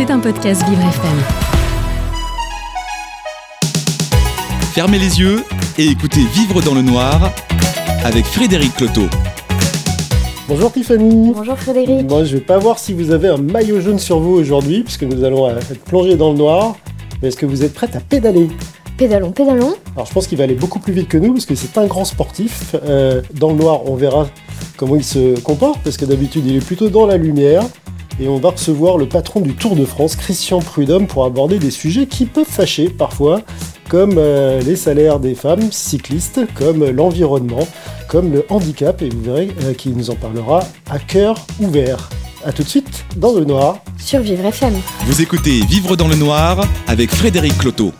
C'est un podcast Vivre FM. Fermez les yeux et écoutez Vivre dans le noir avec Frédéric Cloteau. Bonjour Tiffany. Bonjour Frédéric. Moi, je vais pas voir si vous avez un maillot jaune sur vous aujourd'hui, puisque nous allons euh, être plongés dans le noir. Mais est-ce que vous êtes prête à pédaler? Pédalons, pédalons. Alors, je pense qu'il va aller beaucoup plus vite que nous, parce que c'est un grand sportif. Euh, dans le noir, on verra comment il se comporte, parce que d'habitude, il est plutôt dans la lumière. Et on va recevoir le patron du Tour de France, Christian Prudhomme, pour aborder des sujets qui peuvent fâcher parfois, comme euh, les salaires des femmes cyclistes, comme l'environnement, comme le handicap, et vous verrez euh, qu'il nous en parlera à cœur ouvert. A tout de suite dans le noir. Sur Vivre FM. Vous écoutez Vivre dans le noir avec Frédéric Cloteau.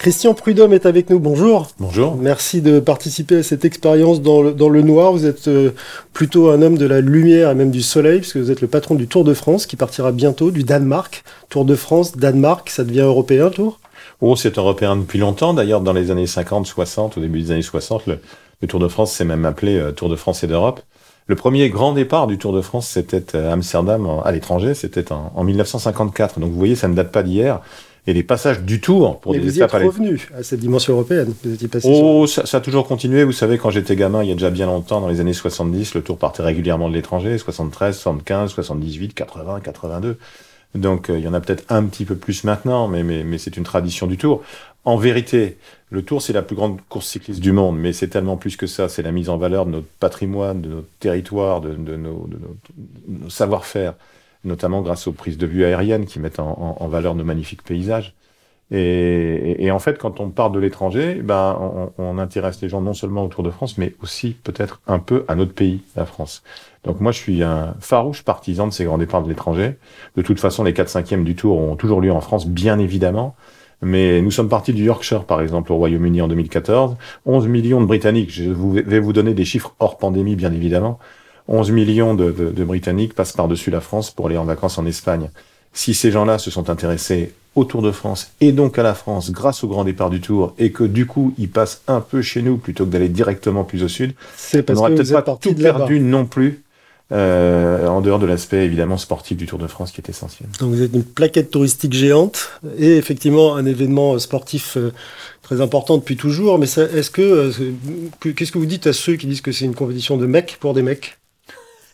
Christian Prudhomme est avec nous, bonjour. Bonjour. Merci de participer à cette expérience dans le, dans le noir. Vous êtes euh, plutôt un homme de la lumière et même du soleil, puisque vous êtes le patron du Tour de France qui partira bientôt du Danemark. Tour de France, Danemark, ça devient européen, Tour? Oh, c'est européen depuis longtemps. D'ailleurs, dans les années 50, 60, au début des années 60, le, le Tour de France s'est même appelé euh, Tour de France et d'Europe. Le premier grand départ du Tour de France, c'était à Amsterdam, en- à l'étranger, c'était en, en 1954. Donc vous voyez, ça ne date pas d'hier. Et les passages du Tour pour des vous y êtes étapes à revenu à cette dimension européenne. Vous étiez passé sur- Oh, ça, ça a toujours continué. Vous savez, quand j'étais gamin, il y a déjà bien longtemps, dans les années 70, le Tour partait régulièrement de l'étranger, 73, 75, 78, 80, 82. Donc, euh, il y en a peut-être un petit peu plus maintenant, mais, mais, mais c'est une tradition du Tour. En vérité, le Tour, c'est la plus grande course cycliste du monde, mais c'est tellement plus que ça. C'est la mise en valeur de notre patrimoine, de notre territoire, de, de nos, de nos- de nos savoir-faire, notamment grâce aux prises de vue aériennes qui mettent en, valeur nos magnifiques paysages. Et, en fait, quand on part de l'étranger, ben, on, intéresse les gens non seulement au Tour de France, mais aussi peut-être un peu à notre pays, la France. Donc moi, je suis un farouche partisan de ces grands départs de l'étranger. De toute façon, les 4 5 du Tour ont toujours lieu en France, bien évidemment. Mais nous sommes partis du Yorkshire, par exemple, au Royaume-Uni en 2014. 11 millions de Britanniques, je vais vous donner des chiffres hors pandémie, bien évidemment. 11 millions de, de- de Britanniques passent par-dessus la France pour aller en vacances en Espagne. Si ces gens-là se sont intéressés au Tour de France et donc à la France grâce au grand départ du Tour et que du coup ils passent un peu chez nous plutôt que d'aller directement plus au sud, C'est on parce n'aura peut-être pas tout perdu non plus, euh, en dehors de l'aspect évidemment sportif du Tour de France qui est essentiel. Donc vous êtes une plaquette touristique géante et effectivement un événement sportif euh, très important depuis toujours. Mais est-ce que euh, que- qu'est-ce que vous dites à ceux qui disent que c'est une compétition de mecs pour des mecs?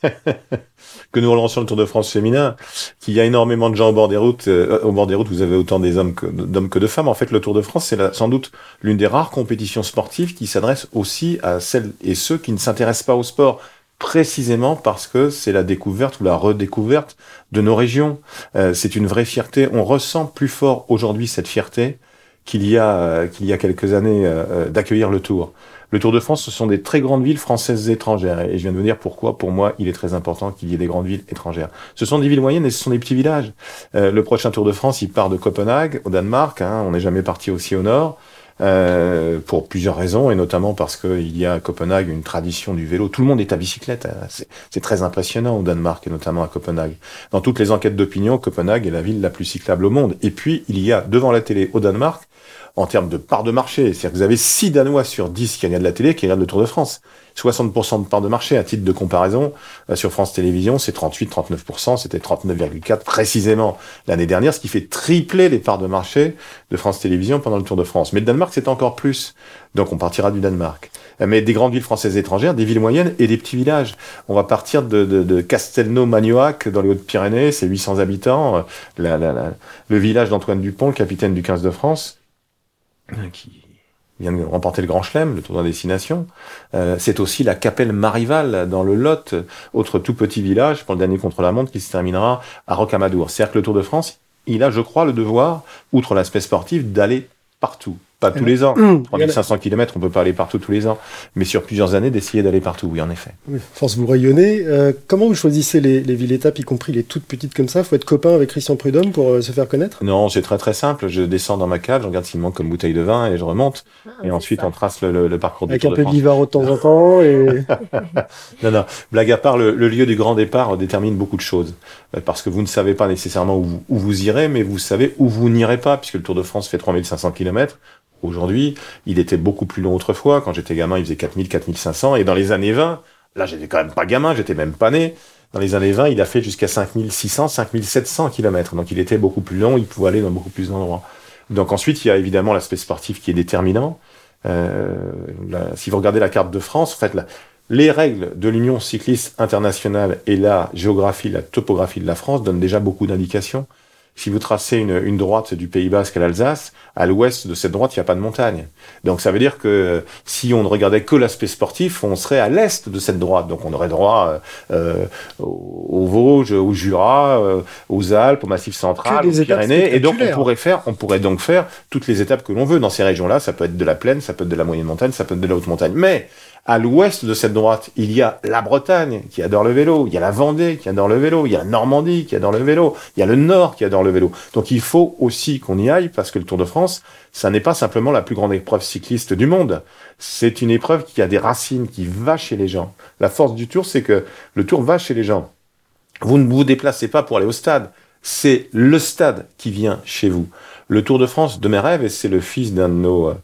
que nous relancions le Tour de France féminin, qu'il y a énormément de gens au bord des routes. euh, au bord des routes, vous avez autant d'hommes que de femmes. En fait, le Tour de France, c'est sans doute l'une des rares compétitions sportives qui s'adresse aussi à celles et ceux qui ne s'intéressent pas au sport. Précisément parce que c'est la découverte ou la redécouverte de nos régions. Euh, c'est une vraie fierté. On ressent plus fort aujourd'hui cette fierté qu'il y a euh, qu'il y a quelques années d'accueillir le Tour. Le Tour de France, ce sont des très grandes villes françaises étrangères. Et je viens de vous dire pourquoi, pour moi, il est très important qu'il y ait des grandes villes étrangères. Ce sont des villes moyennes et ce sont des petits villages. Euh, le prochain Tour de France, il part de Copenhague, au Danemark. Hein, on n'est jamais parti aussi au nord. euh, pour plusieurs raisons, et notamment parce qu'il y a à Copenhague une tradition du vélo. Tout le monde est à bicyclette. hein. C'est très impressionnant au Danemark, et notamment à Copenhague. Dans toutes les enquêtes d'opinion, Copenhague est la ville la plus cyclable au monde. Et puis, il y a devant la télé au Danemark, en termes de part de marché, c'est-à-dire que vous avez 6 Danois sur 10 qui regardent la télé qui regardent le Tour de France. 60% de part de marché, à titre de comparaison, euh, sur France Télévisions, c'est 38-39%, c'était 39,4 précisément l'année dernière, ce qui fait tripler les parts de marché de France Télévisions pendant le Tour de France. Mais le Danemark, c'est encore plus. Donc on partira du Danemark. Euh, Mais des grandes villes françaises étrangères, des villes moyennes et des petits villages. On va partir de, de, de Castelnau-Magnoac, dans les Hautes-Pyrénées, c'est 800 habitants. euh, la- la- la- le village d'Antoine Dupont, le capitaine du 15 de France, qui vient de remporter le Grand Chelem, le Tour de la Destination. Euh, c'est aussi la Capelle Marival dans le Lot, autre tout petit village pour le dernier contre-la-montre qui se terminera à Rocamadour. C'est-à-dire Tour de France, il a, je crois, le devoir, outre l'aspect sportif, d'aller partout. Pas tous les ans. Hum, 3500 km, on peut pas aller partout tous les ans. Mais sur plusieurs années, d'essayer d'aller partout, oui, en effet. Oui, force vous rayonnez. Euh, comment vous choisissez les, les villes étapes, y compris les toutes petites comme ça? Faut être copain avec Christian Prudhomme pour euh, se faire connaître? Non, c'est très très simple. Je descends dans ma cave, je regarde s'il me manque comme bouteille de vin et je remonte. et ensuite, on trace le, le- le parcours du Avec un peu de de temps en temps et Non, non. Blague à part, le, le lieu du grand départ détermine beaucoup de choses. Euh, Parce que vous ne savez pas nécessairement où vous, où vous irez, mais vous savez où vous n'irez pas, puisque le Tour de France fait 3500 km. Aujourd'hui, il était beaucoup plus long autrefois. Quand j'étais gamin, il faisait 4000, 4500. Et dans les années 20, là, j'étais quand même pas gamin, j'étais même pas né. dans les années 20, il a fait jusqu'à 5600, 5700 km. Donc il était beaucoup plus long, il pouvait aller dans beaucoup plus d'endroits. Donc ensuite, il y a évidemment l'aspect sportif qui est déterminant. Euh, si vous regardez la carte de France, en fait, les règles de l'Union cycliste internationale et la géographie, la topographie de la France donnent déjà beaucoup d'indications si vous tracez une, une droite du Pays Basque à l'Alsace, à l'ouest de cette droite, il n'y a pas de montagne. Donc ça veut dire que si on ne regardait que l'aspect sportif, on serait à l'est de cette droite. Donc on aurait droit euh, aux Vosges, au Jura, euh, aux Alpes, au Massif central, aux Pyrénées. Et donc on pourrait faire, on pourrait donc faire toutes les étapes que l'on veut dans ces régions-là. Ça peut être de la plaine, ça peut être de la moyenne montagne, ça peut être de la haute montagne. Mais à l'ouest de cette droite, il y a la Bretagne qui adore le vélo, il y a la Vendée qui adore le vélo, il y a la Normandie qui adore le vélo, il y a le Nord qui adore le vélo. Donc il faut aussi qu'on y aille parce que le Tour de France, ça n'est pas simplement la plus grande épreuve cycliste du monde. C'est une épreuve qui a des racines, qui va chez les gens. La force du Tour, c'est que le Tour va chez les gens. Vous ne vous déplacez pas pour aller au stade. C'est le stade qui vient chez vous. Le Tour de France de mes rêves, et c'est le fils d'un de nos, euh,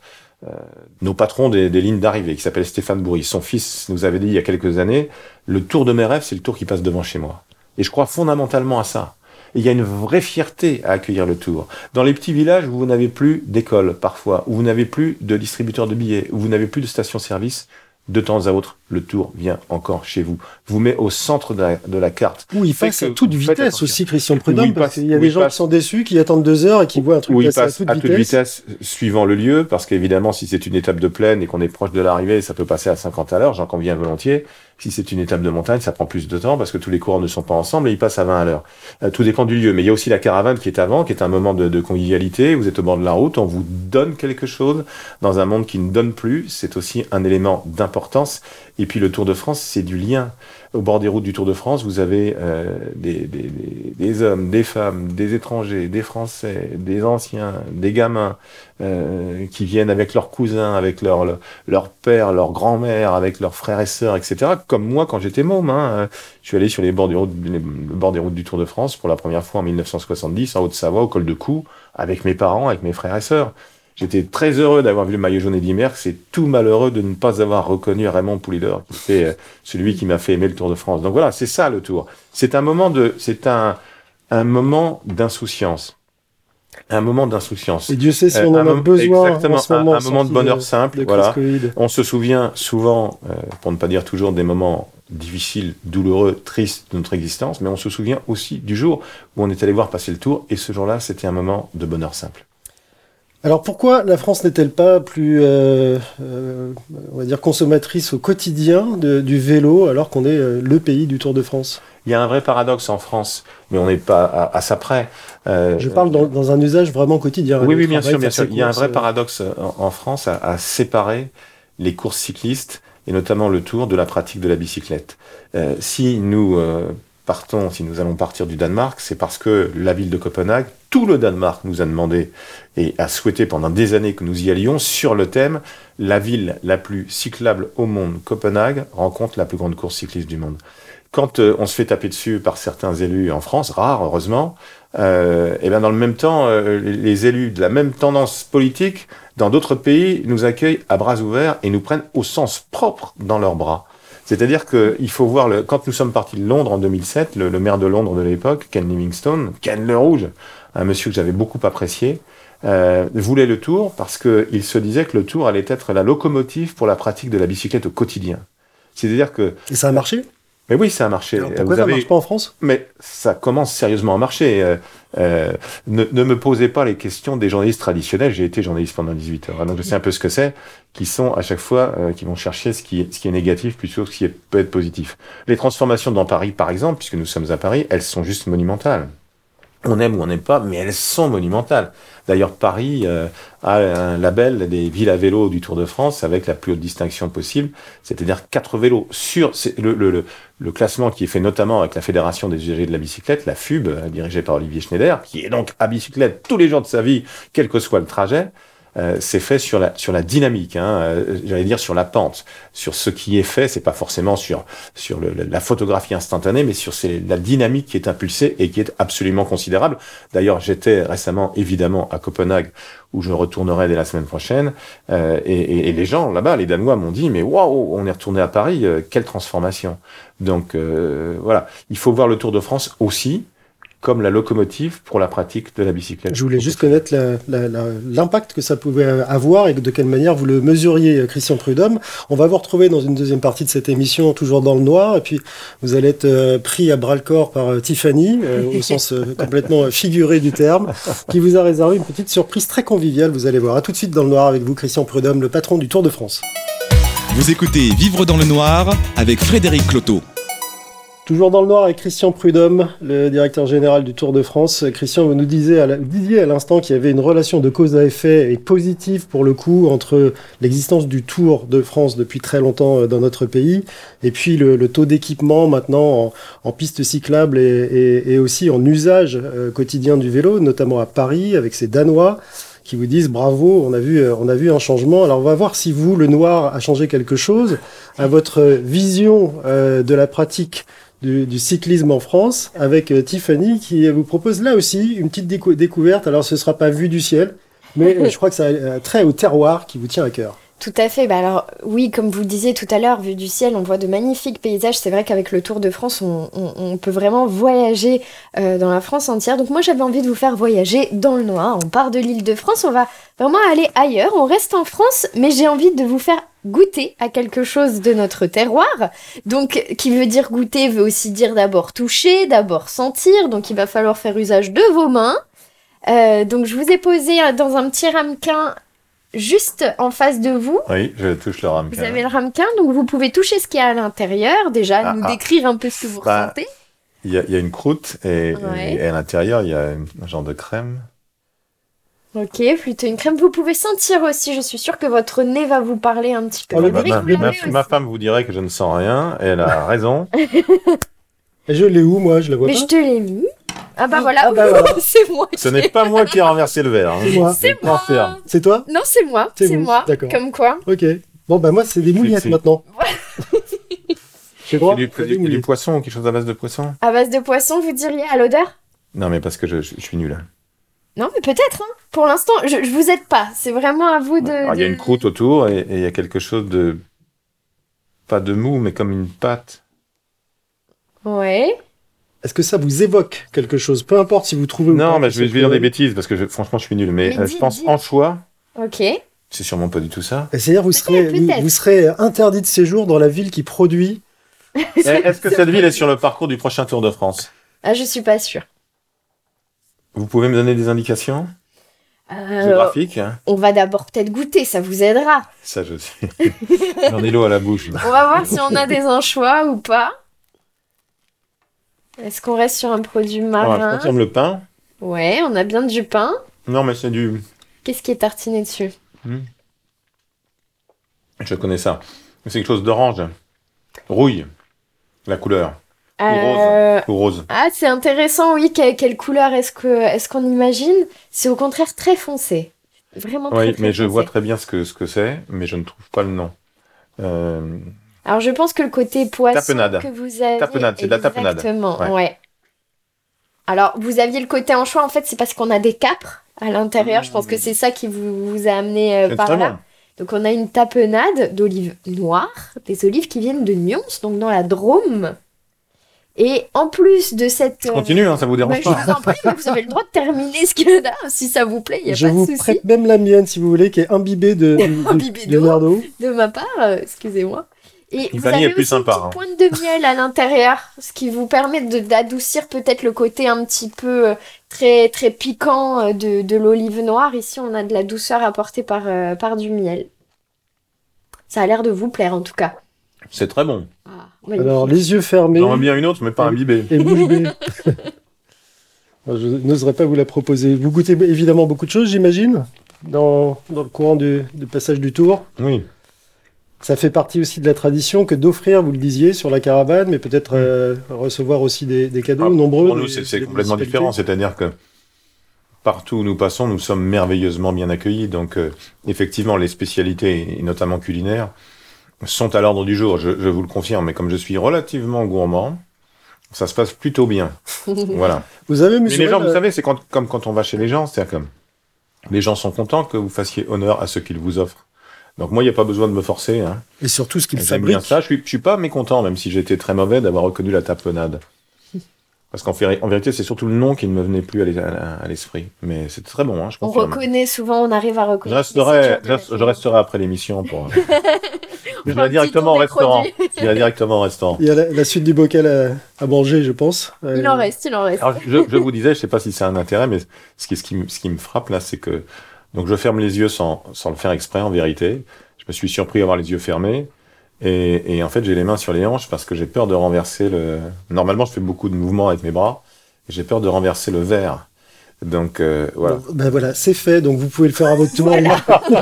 nos patrons des, lignes d'arrivée, qui s'appelle Stéphane Bourri. Son fils nous avait dit il y a quelques années, le tour de mes rêves, c'est le tour qui passe devant chez moi. Et je crois fondamentalement à ça. il y a une vraie fierté à accueillir le tour. Dans les petits villages où vous n'avez plus d'école parfois, où vous n'avez plus de distributeur de billets, où vous n'avez plus de station-service, de temps à autre, le tour vient encore chez vous. Vous met au centre de la, carte. Où il passe à toute vitesse aussi, Christian Prudhomme, parce qu'il y a des gens qui sont déçus, qui attendent deux heures et qui voient un truc passer à, toute, à toute vitesse. suivant le lieu, parce qu'évidemment, si c'est une étape de plaine et qu'on est proche de l'arrivée, ça peut passer à 50 à l'heure, j'en conviens volontiers. Si c'est une étape de montagne, ça prend plus de temps parce que tous les coureurs ne sont pas ensemble et ils passent à 20 à l'heure. Euh, tout dépend du lieu. Mais il y a aussi la caravane qui est avant, qui est un moment de, de, convivialité. Vous êtes au bord de la route, on vous donne quelque chose dans un monde qui ne donne plus. C'est aussi un élément d'importance. Et puis le Tour de France, c'est du lien. Au bord des routes du Tour de France, vous avez euh, des, des, des, hommes, des femmes, des étrangers, des Français, des anciens, des gamins euh, qui viennent avec leurs cousins, avec leur, leur père, leur grand-mère, avec leurs frères et sœurs, etc. Comme moi quand j'étais môme. Hein. Je suis allé sur les bords, des routes, les, bord des routes du Tour de France pour la première fois en 1970 en Haute-Savoie, au col de Cou, avec mes parents, avec mes frères et sœurs. J'étais très heureux d'avoir vu le maillot jaune et Merckx C'est tout malheureux de ne pas avoir reconnu Raymond Poulidor, qui était euh, celui qui m'a fait aimer le Tour de France. Donc voilà, c'est ça le Tour. C'est un moment de, c'est un, un moment d'insouciance. Un moment d'insouciance. Et Dieu sait si on en a besoin. Exactement, en ce moment, un, moment de bonheur simple. Voilà. On se souvient souvent, euh, pour ne pas dire toujours, des moments difficiles, douloureux, tristes de notre existence, mais on se souvient aussi du jour où on est allé voir passer le tour, et ce jour-là, c'était un moment de bonheur simple. Alors pourquoi la France n'est-elle pas plus, euh, euh, on va dire, consommatrice au quotidien du vélo alors qu'on est euh, le pays du Tour de France? Il y a un vrai paradoxe en France, mais on n'est pas à, ça près. Je parle dans, un usage vraiment quotidien. Oui, oui, bien sûr, bien sûr. Il y a un vrai paradoxe en, France à, à, séparer les courses cyclistes et notamment le Tour de la pratique de la bicyclette. si nous partons, si nous allons partir du Danemark, c'est parce que la ville de Copenhague, tout le Danemark nous a demandé et a souhaité pendant des années que nous y allions sur le thème la ville la plus cyclable au monde, Copenhague, rencontre la plus grande course cycliste du monde. Quand euh, on se fait taper dessus par certains élus en France, rares heureusement, euh, et bien dans le même temps, euh, les élus de la même tendance politique dans d'autres pays nous accueillent à bras ouverts et nous prennent au sens propre dans leurs bras. C'est-à-dire qu'il faut voir, le, quand nous sommes partis de Londres en 2007, le, maire de Londres de l'époque, Ken Livingstone, Ken le Rouge, un monsieur que j'avais beaucoup apprécié, euh, voulait le tour parce qu'il se disait que le tour allait être la locomotive pour la pratique de la bicyclette au quotidien. C'est-à-dire que... Et ça a marché? Mais oui, ça a marché. pourquoi ça ne marche pas en France? Mais ça commence sérieusement à marcher. Euh, euh, ne, me posez pas les questions des journalistes traditionnels. J'ai été journaliste pendant 18 heures, donc je sais un peu ce que c'est, qui sont à chaque fois, euh, qui vont chercher ce qui, est, ce qui est négatif plutôt que ce qui peut être positif. Les transformations dans Paris, par exemple, puisque nous sommes à Paris, elles sont juste monumentales on aime ou on n'aime pas, mais elles sont monumentales. D'ailleurs, Paris euh, a un label des villes à vélo du Tour de France avec la plus haute distinction possible, c'est-à-dire quatre vélos sur le, le, classement qui est fait notamment avec la Fédération des usagers de la bicyclette, la FUB, euh, dirigée par Olivier Schneider, qui est donc à bicyclette tous les jours de sa vie, quel que soit le trajet. Euh, c'est fait sur la sur la dynamique, hein, euh, j'allais dire sur la pente, sur ce qui est fait. C'est pas forcément sur sur le, la photographie instantanée, mais sur la dynamique qui est impulsée et qui est absolument considérable. D'ailleurs, j'étais récemment évidemment à Copenhague où je retournerai dès la semaine prochaine, euh, et, et, et, les gens là-bas, les Danois m'ont dit mais waouh, on est retourné à Paris, euh, quelle transformation. Donc voilà, il faut voir le Tour de France aussi comme la locomotive pour la pratique de la bicyclette. Je voulais juste connaître l'impact que ça pouvait avoir et de quelle manière vous le mesuriez, Christian Prudhomme. On va vous retrouver dans une deuxième partie de cette émission, toujours dans le noir, et puis vous allez être euh, pris à bras le corps par euh, Tiffany, euh, au sens complètement figuré du terme, qui vous a réservé une petite surprise très conviviale, vous allez voir. À tout de suite dans le noir avec vous, Christian Prudhomme, le patron du Tour de France. Vous écoutez Vivre dans le noir avec Frédéric Cloteau. Toujours dans le noir avec Christian Prudhomme, le directeur général du Tour de France. Christian, vous nous disiez à l'instant qu'il y avait une relation de cause à effet et positive pour le coup entre l'existence du Tour de France depuis très longtemps euh, dans notre pays et puis le, taux d'équipement maintenant en, piste cyclable et, aussi en usage euh, quotidien du vélo, notamment à Paris avec ces Danois qui vous disent bravo, on a vu, euh, on a vu un changement. Alors on va voir si vous, le noir, a changé quelque chose à votre vision de la pratique du, cyclisme en France avec euh, Tiffany qui vous propose là aussi une petite découverte. Alors ce sera pas vu du ciel, mais je crois que ça a euh, trait au terroir qui vous tient à cœur. Tout à fait. Bah alors oui, comme vous le disiez tout à l'heure, vu du ciel, on voit de magnifiques paysages. C'est vrai qu'avec le Tour de France, on, peut vraiment voyager euh, dans la France entière. Donc moi, j'avais envie de vous faire voyager dans le noir. On part de l'île de France, on va vraiment aller ailleurs. On reste en France, mais j'ai envie de vous faire goûter à quelque chose de notre terroir. Donc, qui veut dire goûter veut aussi dire d'abord toucher, d'abord sentir. Donc, il va falloir faire usage de vos mains. Euh, donc, je vous ai posé dans un petit ramequin juste en face de vous. Oui, je touche le ramequin. Vous avez le ramequin, donc vous pouvez toucher ce qu'il y a à l'intérieur, déjà, ah, nous ah. décrire un peu ce que vous bah, ressentez. Il y, a, une croûte et, à l'intérieur, il y a un genre de crème. Ok, plutôt une crème. Vous pouvez sentir aussi, je suis sûre que votre nez va vous parler un petit peu. Oh, ma, femme vous dirait que je ne sens rien, et elle a raison. je l'ai où, moi? Je la vois Mais pas? je te l'ai mis. Ah bah voilà, ah bah c'est moi. Ce n'est pas moi qui ai renversé le verre. Hein. C'est moi. C'est toi? Non, c'est moi. C'est moi. D'accord. Comme quoi Ok. Bon, bah moi, c'est des mouillettes maintenant. C'est du, du, poisson ou quelque chose à base de poisson? À base de poisson, vous diriez à l'odeur? Non, mais parce que je, suis nul. Non, mais peut-être. Hein. Pour l'instant, je, je vous aide pas. C'est vraiment à vous de. Il y a une croûte autour et il y a quelque chose de. Pas de mou, mais comme une pâte. Ouais. Est-ce que ça vous évoque quelque chose? Peu importe si vous trouvez Non, mais je vais, dire des bêtises parce que franchement, je suis nul. Mais, euh, je pense en choix. Ok. C'est sûrement pas du tout ça. C'est-à-dire, vous serez, vous, serez interdit de séjour dans la ville qui produit. Eh, est-ce que cette ville est sur le parcours du prochain Tour de France? Ah, je suis pas sûre. Vous pouvez me donner des indications? Euh, géographiques hein On va d'abord peut-être goûter, ça vous aidera. Ça, je sais. J'en ai l'eau à la bouche. On va voir si on a des anchois ou pas. Est-ce qu'on reste sur un produit marin On confirme le pain. Ouais, on a bien du pain. Non, mais c'est du. Qu'est-ce qui est tartiné dessus hmm. Je connais ça. C'est quelque chose d'orange. Rouille. La couleur. Ou rose. Euh, Ou rose. Ah, c'est intéressant, oui. quelle couleur est-ce que est-ce qu'on imagine? C'est au contraire très foncé. Vraiment très, Oui, mais je vois très bien ce que ce que c'est, mais je ne trouve pas le nom. Euh... Alors je pense que le côté poisson que vous avez... Tapenade, c'est de la tapenade. Exactement, ouais. Alors vous aviez le côté anchois, en fait c'est parce qu'on a des capres à l'intérieur. je pense que c'est ça qui vous, vous a amené euh, par là. Donc on a une tapenade d'olives noires, des olives qui viennent de Nyons, donc dans la Drôme. Et en plus de cette... Je continue, hein, ça vous dérange pas. Je vous en prie, vous avez le droit de terminer ce qu'il y a là, si ça vous plaît, il a je pas de souci. Je vous prête même la mienne, si vous voulez, qui est imbibée de, de, de, de ma part, euh, excusez-moi. Et vous avez est plus aussi sympa, une petite pointe de miel à l'intérieur, ce qui vous permet d'adoucir peut-être le côté un petit peu euh, très très piquant euh, de, de l'olive noire. Ici, on a de la douceur apportée par, euh, par du miel. Ça a l'air de vous plaire en tout cas. C'est très bon. Ah, Alors, les yeux fermés. J'en bien une autre, mais pas imbibée. Et bouche bée. Je n'oserais pas vous la proposer. Vous goûtez évidemment beaucoup de choses, j'imagine, dans, dans le courant du, du passage du tour. Oui. Ça fait partie aussi de la tradition que d'offrir, vous le disiez, sur la caravane, mais peut-être euh, recevoir aussi des, cadeaux ah, nombreux. Pour nous, c'est complètement différent. C'est-à-dire que partout où nous passons, nous sommes merveilleusement bien accueillis. Donc, euh, effectivement, les spécialités, et notamment culinaires, sont à l'ordre du jour, je, je, vous le confirme. Mais comme je suis relativement gourmand, ça se passe plutôt bien. voilà. Vous avez, monsieur. Mais les gens, vous savez, c'est comme quand on va chez les gens, c'est-à-dire comme les gens sont contents que vous fassiez honneur à ce qu'ils vous offrent. Donc moi, il n'y a pas besoin de me forcer. Hein. Et surtout ce qu'ils fabriquent. bien ça. Je suis, je suis pas mécontent, même si j'étais très mauvais, d'avoir reconnu la tapenade. Parce qu'en en vérité, c'est surtout le nom qui ne me venait plus à l'esprit. Mais c'est très bon, hein, je On reconnaît souvent, on arrive à reconnaître. Je resterai, je, resterai après l'émission pour. je vais directement au restaurant. Je vais directement au restaurant. Il y a la, suite du bocal à, manger, je pense. Il en reste, il en reste. Alors, je, je, vous disais, je sais pas si c'est un intérêt, mais ce qui, ce qui, ce qui me frappe là, c'est que donc je ferme les yeux sans, sans le faire exprès, en vérité. Je me suis surpris à avoir les yeux fermés. Et, et en fait, j'ai les mains sur les hanches parce que j'ai peur de renverser le. Normalement, je fais beaucoup de mouvements avec mes bras. J'ai peur de renverser le verre. Donc euh, voilà. ben voilà, c'est fait. Donc vous pouvez le faire à votre tour.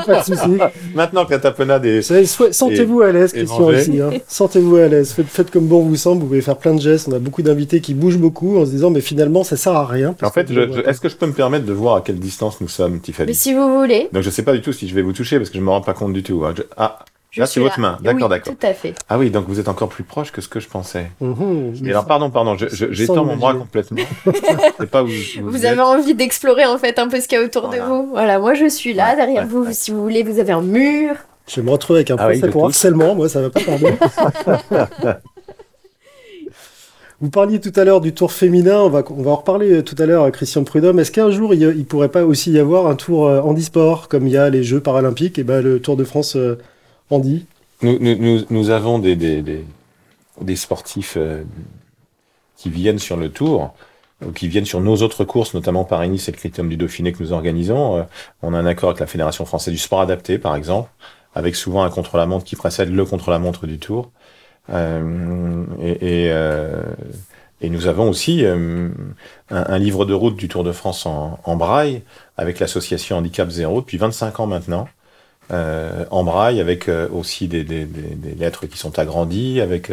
pas de souci. Maintenant que la tapenade est. Sentez-vous à l'aise, Christian aussi. Hein. Sentez-vous à l'aise. Faites, faites, comme bon vous semble. Vous pouvez faire plein de gestes. On a beaucoup d'invités qui bougent beaucoup en se disant, mais finalement, ça sert à rien. En fait, est-ce que je peux me permettre de voir à quelle distance nous sommes, Tiffany? Mais si vous voulez. Donc je sais pas du tout si je vais vous toucher parce que je me rends pas compte du tout. Hein. Ah, là, c'est votre main. D'accord, d'accord. Tout à fait. Ah oui, donc vous êtes encore plus proche que ce que je pensais. Mmh, alors, pardon, pardon, j'étends mon bras complètement. pas où, vous, avez envie d'explorer en fait un peu ce qu'il y a autour de vous. Voilà, moi je suis là, derrière vous, si vous voulez, vous avez un mur. Je vais me retrouver avec un ah procès pour harcèlement, moi ça va pas tarder. Vous parliez tout à l'heure du tour féminin, on va, on va en reparler euh, tout à l'heure, Christian Prudhomme. Est-ce qu'un jour, il ne pourrait pas aussi y avoir un tour euh, handisport, comme il y a les Jeux paralympiques, et ben, le Tour de France euh, handi nous, nous, nous, avons des, des, des, sportifs qui viennent sur le Tour, qui viennent sur nos autres courses, notamment Paris-Nice et le Critérium du Dauphiné que nous organisons. on a un accord avec la Fédération française du sport adapté, par exemple, avec souvent un contre-la-montre qui précède le contre-la-montre du Tour. Euh, et, et, euh, et, nous avons aussi euh, un, un, livre de route du Tour de France en, en braille avec l'association Handicap Zéro depuis 25 ans maintenant. Euh, en braille avec aussi des, des, des, lettres qui sont agrandies, avec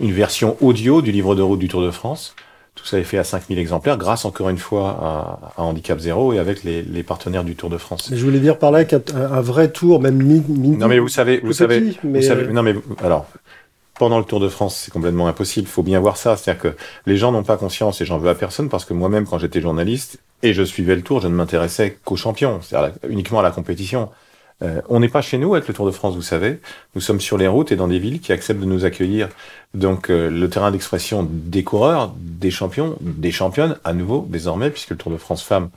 une version audio du livre de route du Tour de France. Tout ça est fait à 5000 exemplaires grâce encore une fois à, Handicap Zéro et avec les, les, partenaires du Tour de France. Mais je voulais dire par là qu'un vrai tour, même mini. Non mais vous savez, vous savez, mais vous savez, non mais alors pendant le Tour de France, c'est complètement impossible. Il faut bien voir ça. C'est-à-dire que les gens n'ont pas conscience, et j'en veux à personne, parce que moi-même, quand j'étais journaliste et je suivais le Tour, je ne m'intéressais qu'aux champions, c'est-à-dire uniquement à la compétition. Euh, on n'est pas chez nous avec le Tour de France, vous savez. Nous sommes sur les routes et dans des villes qui acceptent de nous accueillir. Donc euh, le terrain d'expression des coureurs, des champions, des championnes, à nouveau, désormais, puisque le Tour de France Femmes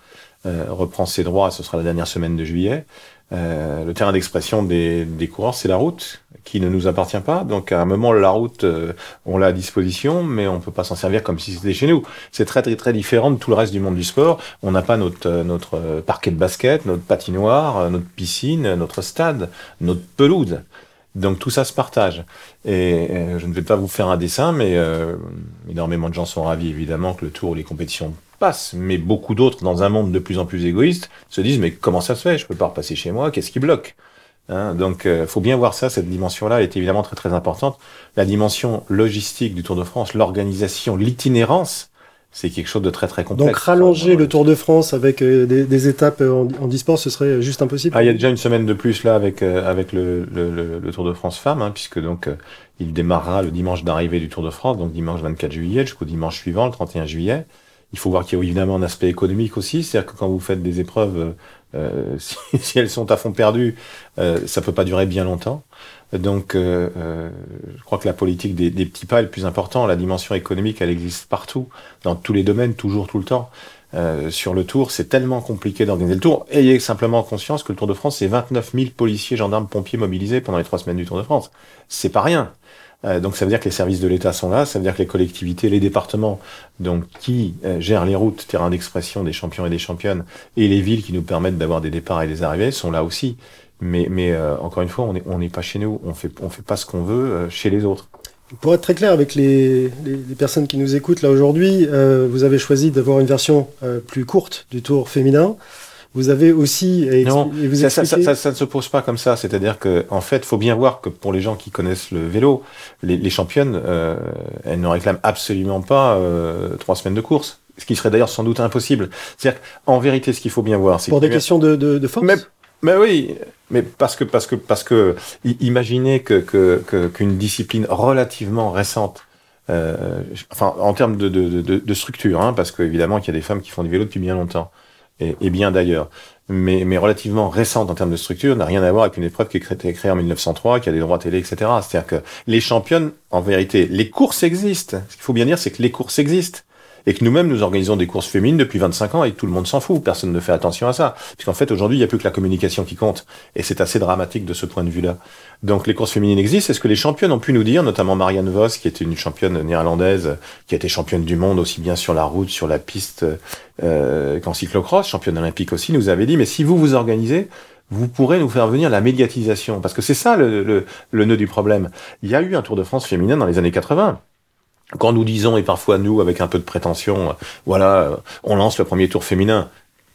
euh, reprend ses droits, ce sera la dernière semaine de juillet. Euh, le terrain d'expression des, coureurs, c'est la route qui ne nous appartient pas. Donc à un moment, la route, euh, on l'a à disposition, mais on peut pas s'en servir comme si c'était chez nous. C'est très très très différent de tout le reste du monde du sport. On n'a pas notre euh, notre parquet de basket, notre patinoire, notre piscine, notre stade, notre pelouse. Donc tout ça se partage. Et je ne vais pas vous faire un dessin, mais énormément de gens sont ravis évidemment que le tour ou les compétitions passe, mais beaucoup d'autres, dans un monde de plus en plus égoïste, se disent mais comment ça se fait? Je peux pas repasser chez moi, qu'est-ce qui bloque? Hein Donc, euh, faut bien voir ça. Cette dimension-là est évidemment très très importante. La dimension logistique du Tour de France, l'organisation, l'itinérance, c'est quelque chose de très très complexe. Donc rallonger le Tour de France avec euh, des, étapes en, en e-sport, ce serait juste impossible? Ah, il y a déjà une semaine de plus là avec euh, avec le, le, le, Tour de France femmes, hein, puisque donc il démarrera le dimanche d'arrivée du Tour de France, donc dimanche 24 juillet jusqu'au dimanche suivant, le 31 juillet. Il faut voir qu'il y a évidemment un aspect économique aussi, c'est-à-dire que quand vous faites des épreuves, euh, si, elles sont à fond perdu, euh, ça peut pas durer bien longtemps. Donc, euh, euh, je crois que la politique des, petits pas est le plus important. La dimension économique, elle existe partout, dans tous les domaines, toujours, tout le temps. Euh, sur le Tour, c'est tellement compliqué d'organiser le Tour. Ayez simplement conscience que le Tour de France, c'est 29 000 policiers, gendarmes, pompiers mobilisés pendant les trois semaines du Tour de France. C'est pas rien. Euh, donc ça veut dire que les services de l'État sont là, ça veut dire que les collectivités, les départements, donc qui euh, gèrent les routes, terrain d'expression des champions et des championnes, et les villes qui nous permettent d'avoir des départs et des arrivées sont là aussi. Mais, mais euh, encore une fois, on n'est on pas chez nous, on fait, on fait pas ce qu'on veut chez les autres. Pour être très clair avec les, les, les personnes qui nous écoutent là aujourd'hui, vous avez choisi d'avoir une version plus courte du tour féminin. Vous avez aussi non, vous ça, ça, ça, ça, ne se pose pas comme ça. C'est-à-dire que, en fait, faut bien voir que pour les gens qui connaissent le vélo, les, les championnes, euh, elles ne réclament absolument pas euh, trois semaines de course. ce qui serait d'ailleurs sans doute impossible. C'est-à-dire qu'en vérité, ce qu'il faut bien voir, c'est Pour que des questions de, de, de force mais, mais oui, mais parce que parce que parce que imaginez que qu'une discipline relativement récente, euh, enfin en termes de de, de, de structure, hein, parce qu'évidemment qu'il y a des femmes qui font du vélo depuis bien longtemps et, bien d'ailleurs, mais mais relativement récente en termes de structure, n'a rien à voir avec une épreuve qui a été créée en 1903, qui a des droits télé, etc. C'est-à-dire que les championnes, en vérité, les courses existent. Ce qu'il faut bien dire, c'est que les courses existent et que nous-mêmes nous organisons des courses féminines depuis 25 ans et tout le monde s'en fout, personne ne fait attention à ça. Puisqu'en fait aujourd'hui il n'y a plus que la communication qui compte et c'est assez dramatique de ce point de vue-là. Donc les courses féminines existent, est-ce que les championnes ont pu nous dire, notamment Marianne Vos qui était une championne néerlandaise, qui a été championne du monde aussi bien sur la route, sur la piste euh, qu'en cyclocross, championne olympique aussi, nous avait dit mais si vous vous organisez, vous pourrez nous faire venir la médiatisation. Parce que c'est ça le, le, le nœud du problème. Il y a eu un Tour de France féminin dans les années 80 quand nous disons, et parfois nous, avec un peu de prétention, euh, voilà, euh, on lance le premier tour féminin,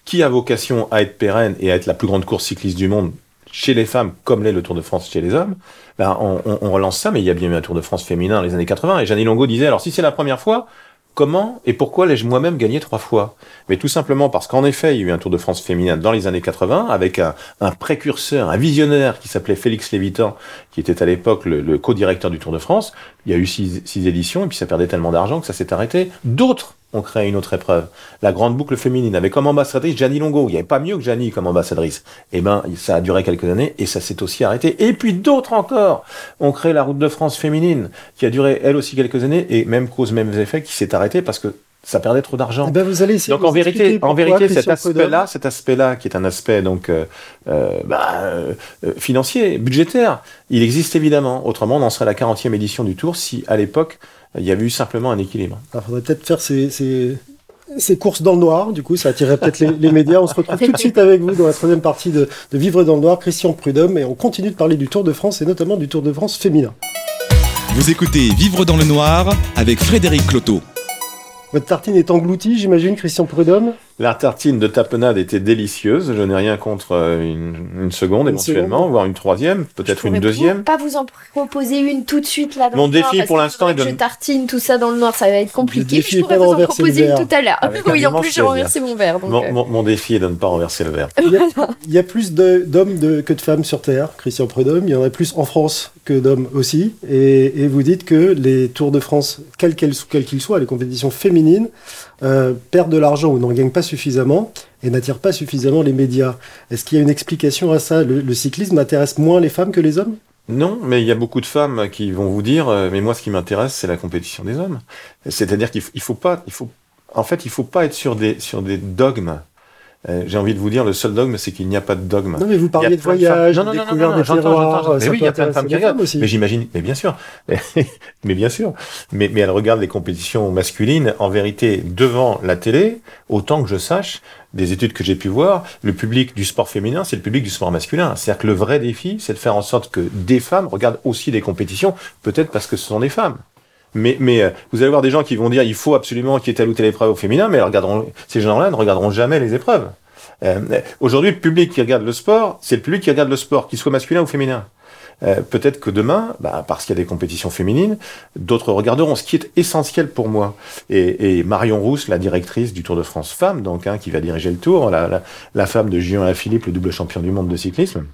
qui a vocation à être pérenne et à être la plus grande course cycliste du monde chez les femmes, comme l'est le Tour de France chez les hommes, ben on, relance ça, mais il y a bien eu un Tour de France féminin dans les années 80. Et Jeannie Longo disait, alors si c'est la première fois, comment et pourquoi l'ai-je moi-même gagné trois fois? Mais tout simplement parce qu'en effet, il y a eu un Tour de France féminin dans les années 80 avec un, un précurseur, un visionnaire qui s'appelait Félix Lévitan, qui était à l'époque le, le co-directeur du Tour de France. Il y a eu six, éditions et puis ça perdait tellement d'argent que ça s'est arrêté. D'autres ont créé une autre épreuve, la grande boucle féminine, avec comme ambassadrice Gianni Longo. Il n'y avait pas mieux que Gianni comme ambassadrice. Eh ben, ça a duré quelques années et ça s'est aussi arrêté. Et puis d'autres encore ont créé la route de France féminine, qui a duré elle aussi quelques années et même cause, mêmes effets, qui s'est arrêtée parce que ça perdait trop d'argent. Eh ben, vous allez essayer Donc de en vérité, en vérité, cet aspect-là, cet aspect-là, qui est un aspect donc euh, euh, bah, euh, euh, financier, budgétaire, il existe évidemment. Autrement, on en serait à la 40e édition du Tour si à l'époque il y avait eu simplement un équilibre. Il faudrait peut-être faire ces, ces, ces courses dans le noir, du coup, ça attirerait peut-être les, les médias. On se retrouve tout de suite avec vous dans la troisième partie de, de Vivre dans le noir, Christian Prudhomme, et on continue de parler du Tour de France et notamment du Tour de France féminin. Vous écoutez Vivre dans le noir avec Frédéric Cloteau. Votre tartine est engloutie, j'imagine, Christian Prudhomme? La tartine de tapenade était délicieuse. Je n'ai rien contre euh, une, une seconde Une éventuellement, seconde. voire une troisième, peut-être Je une deuxième. Pas vous en proposer une tout de suite là. Dans Mon le défi, pour l'instant, est de- Je tartine tout ça dans le noir, ça va être compliqué. je pourrais pas vous en proposer une verre. tout à l'heure. Oui, en plus j'ai renversé mon verre. donc, Mon, euh, mon- mon défi est de ne pas renverser le verre. Il y a, il y a plus de- d'hommes que de femmes sur Terre, Christian Prudhomme. Il y en a plus en France que d'hommes aussi. Et, et vous dites que les Tours de France, qu'elles- quels qu'ils soient, les compétitions féminines, euh, perdent de l'argent ou n'en gagnent pas suffisamment et n'attirent pas suffisamment les médias. Est-ce qu'il y a une explication à ça? Le, cyclisme intéresse moins les femmes que les hommes? Non, mais il y a beaucoup de femmes qui vont vous dire, euh, mais moi, ce qui m'intéresse, c'est la compétition des hommes. C'est-à-dire qu'il faut, il faut pas, il faut, en fait, il faut pas être sur des, sur des dogmes. Euh, J'ai envie de vous dire, le seul dogme, c'est qu'il n'y a pas de dogme. Non, mais vous parliez de voyage, de Non, non, non, découverte non, des j'entends, terroirs. j'entends. ça Mais oui, il y a plein de femmes qui regardent. aussi. Mais j'imagine, mais bien sûr. mais bien sûr. Mais, mais elles regardent les compétitions masculines, en vérité, devant la télé, autant que je sache, des études que j'ai pu voir, le public du sport féminin, c'est le public du sport masculin. C'est-à-dire que le vrai défi, c'est de faire en sorte que des femmes regardent aussi des compétitions, peut-être parce que ce sont des femmes. Mais, mais euh, vous allez voir des gens qui vont dire il faut absolument qu'il y ait telle ou telle épreuve au féminin, mais regarderont, ces gens-là ne regarderont jamais les épreuves. Euh, Aujourd'hui, le public qui regarde le sport, c'est le public qui regarde le sport, qu'il soit masculin ou féminin. Euh, Peut-être que demain, bah, parce qu'il y a des compétitions féminines, d'autres regarderont. Ce qui est essentiel pour moi. Et, et Marion Rousse, la directrice du Tour de France femme, donc hein, qui va diriger le Tour, la, la, la femme de Julien Philippe, le double champion du monde de cyclisme,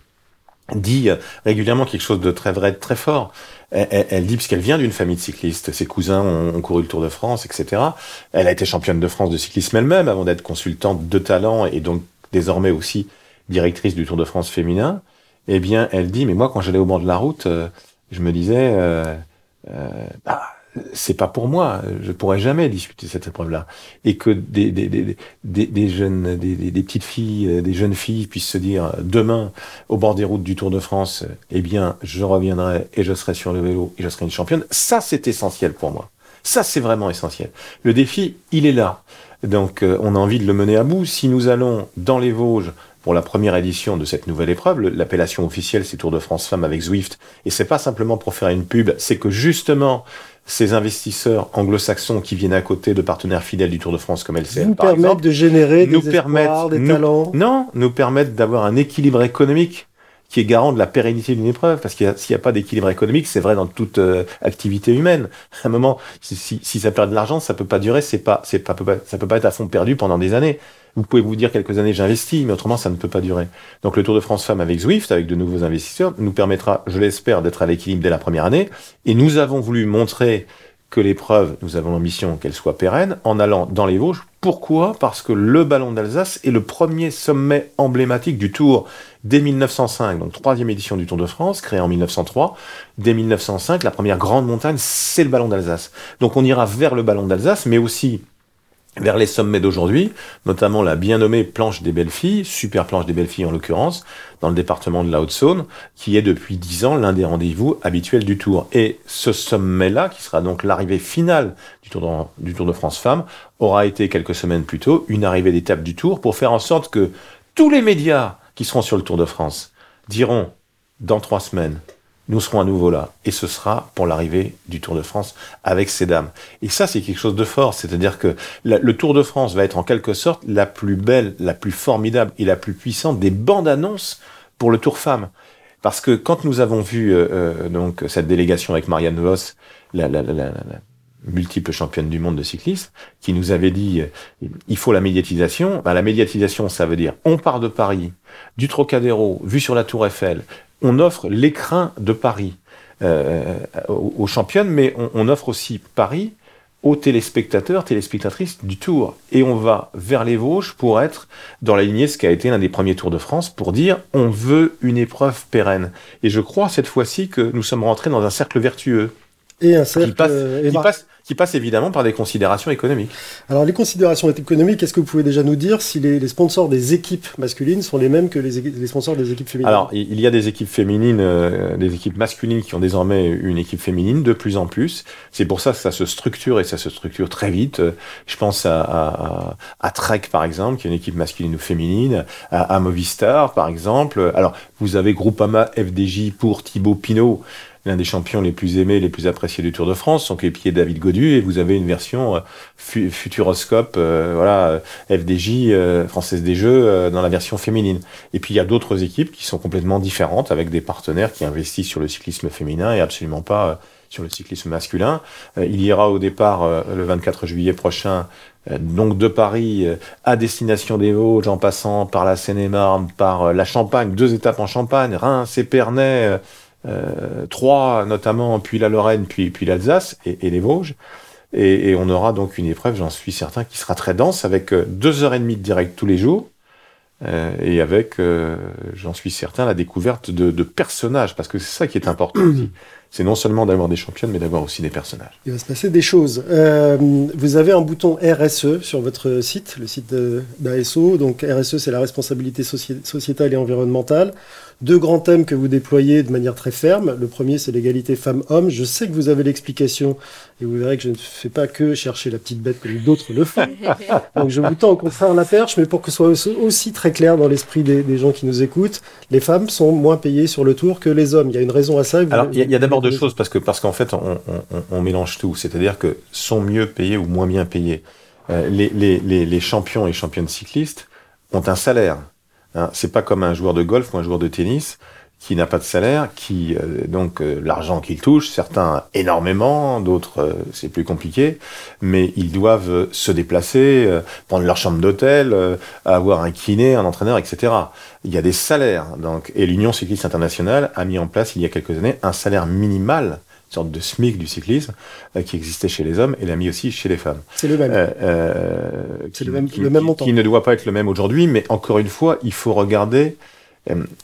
dit euh, régulièrement quelque chose de très vrai, de très fort. Elle, elle- dit, puisqu'elle vient d'une famille de cyclistes, ses cousins ont, couru le Tour de France, etc. Elle a été championne de France de cyclisme elle-même avant d'être consultante de talent et donc désormais aussi directrice du Tour de France féminin. Eh bien, elle dit, mais moi, quand j'allais au bord de la route, euh, je me disais, euh, bah, c'est pas pour moi, je pourrais jamais disputer cette épreuve-là. Et que des, des, des, des, des jeunes, des, des, petites filles, euh, des jeunes filles puissent se dire, euh, demain, au bord des routes du Tour de France, eh bien, je reviendrai et je serai sur le vélo et je serai une championne. Ça, c'est essentiel pour moi. Ça, c'est vraiment essentiel. Le défi, il est là. Donc, euh, on a envie de le mener à bout. Si nous allons dans les Vosges pour la première édition de cette nouvelle épreuve, l'appellation officielle, c'est Tour de France Femmes avec Zwift. Et c'est pas simplement pour faire une pub, c'est que justement, ces investisseurs anglo-saxons qui viennent à côté de partenaires fidèles du Tour de France comme LCL, Vous par permettent exemple, de générer nous des permettent, espoirs, des nous- talents. non, nous permettent d'avoir un équilibre économique qui est garant de la pérennité d'une épreuve. Parce qu'il s'il n'y a pas d'équilibre économique, c'est vrai dans toute euh, activité humaine. À un moment, si, si ça perd de l'argent, ça peut pas durer, c'est pas, c'est pas, ça peut pas être à fond perdu pendant des années. Vous pouvez vous dire quelques années j'investis, mais autrement ça ne peut pas durer. Donc le Tour de France Femmes avec Zwift, avec de nouveaux investisseurs, nous permettra, je l'espère, d'être à l'équilibre dès la première année. Et nous avons voulu montrer que l'épreuve, nous avons l'ambition qu'elle soit pérenne, en allant dans les Vosges. Pourquoi? Parce que le Ballon d'Alsace est le premier sommet emblématique du Tour dès 1905, donc troisième édition du Tour de France, créé en 1903. Dès 1905, la première grande montagne, c'est le Ballon d'Alsace. Donc on ira vers le Ballon d'Alsace, mais aussi vers les sommets d'aujourd'hui, notamment la bien nommée Planche des Belles Filles, super Planche des Belles Filles en l'occurrence, dans le département de la Haute-Saône, qui est depuis dix ans l'un des rendez-vous habituels du Tour. Et ce sommet-là, qui sera donc l'arrivée finale du Tour, de, du Tour de France Femmes, aura été quelques semaines plus tôt une arrivée d'étape du Tour pour faire en sorte que tous les médias qui seront sur le Tour de France diront dans trois semaines, nous serons à nouveau là. Et ce sera pour l'arrivée du Tour de France avec ces dames. Et ça, c'est quelque chose de fort. C'est-à-dire que le Tour de France va être en quelque sorte la plus belle, la plus formidable et la plus puissante des bandes annonces pour le Tour Femmes. Parce que quand nous avons vu euh, euh, donc cette délégation avec Marianne Voss, la, la, la, la, multiple championne du monde de cyclisme, qui nous avait dit euh, il faut la médiatisation. Ben, la médiatisation, ça veut dire on part de Paris, du Trocadéro, vu sur la Tour Eiffel, on offre l'écrin de Paris euh, aux, championnes, mais on, offre aussi Paris aux téléspectateurs, téléspectatrices du Tour. Et on va vers les Vosges pour être dans la lignée, ce qui a été l'un des premiers Tours de France, pour dire on veut une épreuve pérenne. Et je crois cette fois-ci que nous sommes rentrés dans un cercle vertueux. Et un cercle... qui passe qui passe évidemment par des considérations économiques. Alors les considérations économiques, est-ce que vous pouvez déjà nous dire si les, sponsors des équipes masculines sont les mêmes que les, sponsors des équipes féminines? Alors il y a des équipes féminines, euh, des équipes masculines qui ont désormais une équipe féminine de plus en plus. C'est pour ça que ça se structure et ça se structure très vite. Je pense à, à, à Trek par exemple, qui est une équipe masculine ou féminine, à, à Movistar par exemple. Alors vous avez Groupama FDJ pour Thibaut Pinot l'un des champions les plus aimés, les plus appréciés du Tour de France, son coéquipier David Godu, et vous avez une version euh, Futuroscope, euh, voilà, euh, FDJ, Française des Jeux, dans la version féminine. Et puis il y a d'autres équipes qui sont complètement différentes, avec des partenaires qui investissent sur le cyclisme féminin et absolument pas sur le cyclisme masculin. il y aura au départ le 24 juillet prochain donc de Paris à destination des Vosges, en passant par la Seine-et-Marne, par la Champagne, deux étapes en Champagne, Reims, Épernay, euh, trois notamment, puis la Lorraine, puis, puis l'Alsace et, les Vosges. Et, on aura donc une épreuve, j'en suis certain, qui sera très dense, avec euh, deux heures et demie de direct tous les jours, euh, et avec, j'en suis certain, la découverte de, de personnages, parce que c'est ça qui est important aussi c'est non seulement d'avoir des championnes, mais d'avoir aussi des personnages. Il va se passer des choses. Euh, vous avez un bouton RSE sur votre site, le site d'ASO. Donc RSE, c'est la responsabilité sociétale et environnementale. Deux grands thèmes que vous déployez de manière très ferme. Le premier, c'est l'égalité femmes-hommes. Je sais que vous avez l'explication, et vous verrez que je ne fais pas que chercher la petite bête comme d'autres le font. Donc je vous tends au contraire la perche, mais pour que ce soit aussi très clair dans l'esprit des, gens qui nous écoutent, les femmes sont moins payées sur le tour que les hommes. Il y a une raison à ça. Alors, il y a d'abord de choses parce que parce qu'en fait on, mélange tout, c'est-à-dire que sont mieux payés ou moins bien payés. Euh, les, les, les, champions et championnes cyclistes ont un salaire. Hein. C'est pas comme un joueur de golf ou un joueur de tennis qui n'a pas de salaire, qui euh, donc euh, l'argent qu'ils touchent, certains énormément, d'autres euh, c'est plus compliqué, mais ils doivent se déplacer, prendre leur chambre d'hôtel, avoir un kiné, un entraîneur, etc. Il y a des salaires, donc et l'Union cycliste internationale a mis en place il y a quelques années un salaire minimal sorte de SMIC du cyclisme qui existait chez les hommes et l'a mis aussi chez les femmes. C'est le même. c'est le même, le même montant. Qui ne doit pas être le même aujourd'hui, mais encore une fois, il faut regarder,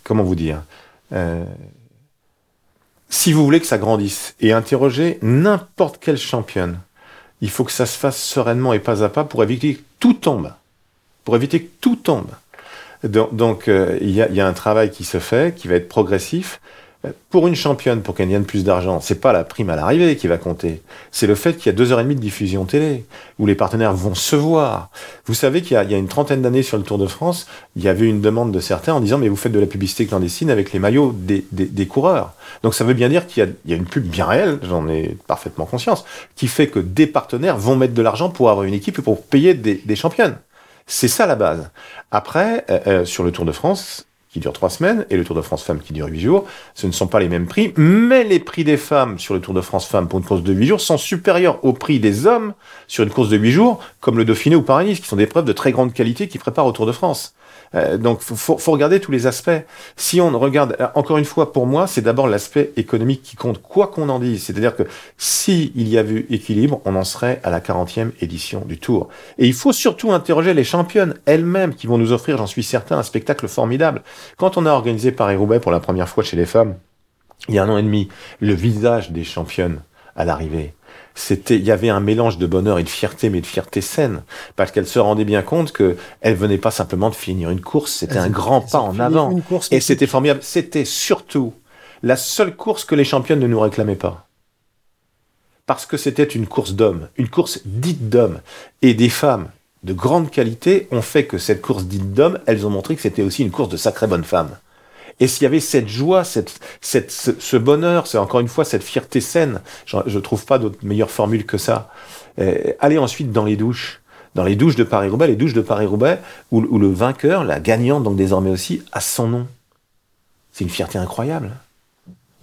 comment vous dire, euh, si vous voulez que ça grandisse et interroger n'importe quelle championne, il faut que ça se fasse sereinement et pas à pas pour éviter que tout tombe. Pour éviter que tout tombe. Donc, euh, il y, a, un travail qui se fait, qui va être progressif, pour une championne, pour qu'elle gagne plus d'argent, c'est pas la prime à l'arrivée qui va compter. C'est le fait qu'il y a deux heures et demie de diffusion télé, où les partenaires vont se voir. Vous savez qu'il y, a une trentaine d'années sur le Tour de France, il y avait une demande de certains en disant, mais vous faites de la publicité clandestine avec les maillots des, coureurs. Donc ça veut bien dire qu'il y, a une pub bien réelle, j'en ai parfaitement conscience, qui fait que des partenaires vont mettre de l'argent pour avoir une équipe et pour payer des, championnes. C'est ça la base. Après, euh, euh, sur le Tour de France, qui dure trois semaines et le Tour de France Femmes qui dure huit jours. Ce ne sont pas les mêmes prix, mais les prix des femmes sur le Tour de France Femmes pour une course de huit jours sont supérieurs aux prix des hommes sur une course de huit jours, comme le Dauphiné ou Paris-Nice, qui sont des preuves de très grande qualité qui préparent au Tour de France. Euh, donc, faut, faut, regarder tous les aspects. Si on regarde, euh, encore une fois, pour moi, c'est d'abord l'aspect économique qui compte, quoi qu'on en dise. C'est-à-dire que si il y a eu équilibre, on en serait à la 40e édition du Tour. Et il faut surtout interroger les championnes elles-mêmes qui vont nous offrir, j'en suis certain, un spectacle formidable. Quand on a organisé Paris-Roubaix pour la première fois chez les femmes, il y a un an et demi, le visage des championnes à l'arrivée, c'était, il y avait un mélange de bonheur et de fierté, mais de fierté saine, parce qu'elle se rendait bien compte que elle venait pas simplement de finir une course, c'était un grand pas en avant, et c'était formidable. C'était surtout la seule course que les championnes ne nous réclamaient pas, parce que c'était une course d'hommes, une course dite d'hommes, et des femmes de grande qualité ont fait que cette course dite d'hommes, elles ont montré que c'était aussi une course de sacrées bonnes femmes. Et s'il y avait cette joie, cette, ce, bonheur, c'est encore une fois cette fierté saine, je ne trouve pas d'autre meilleure formule que ça. Euh, allez ensuite dans les douches, dans les douches de Paris-Roubaix, les douches de Paris-Roubaix, où, le vainqueur, la gagnante donc désormais aussi, a son nom. C'est une fierté incroyable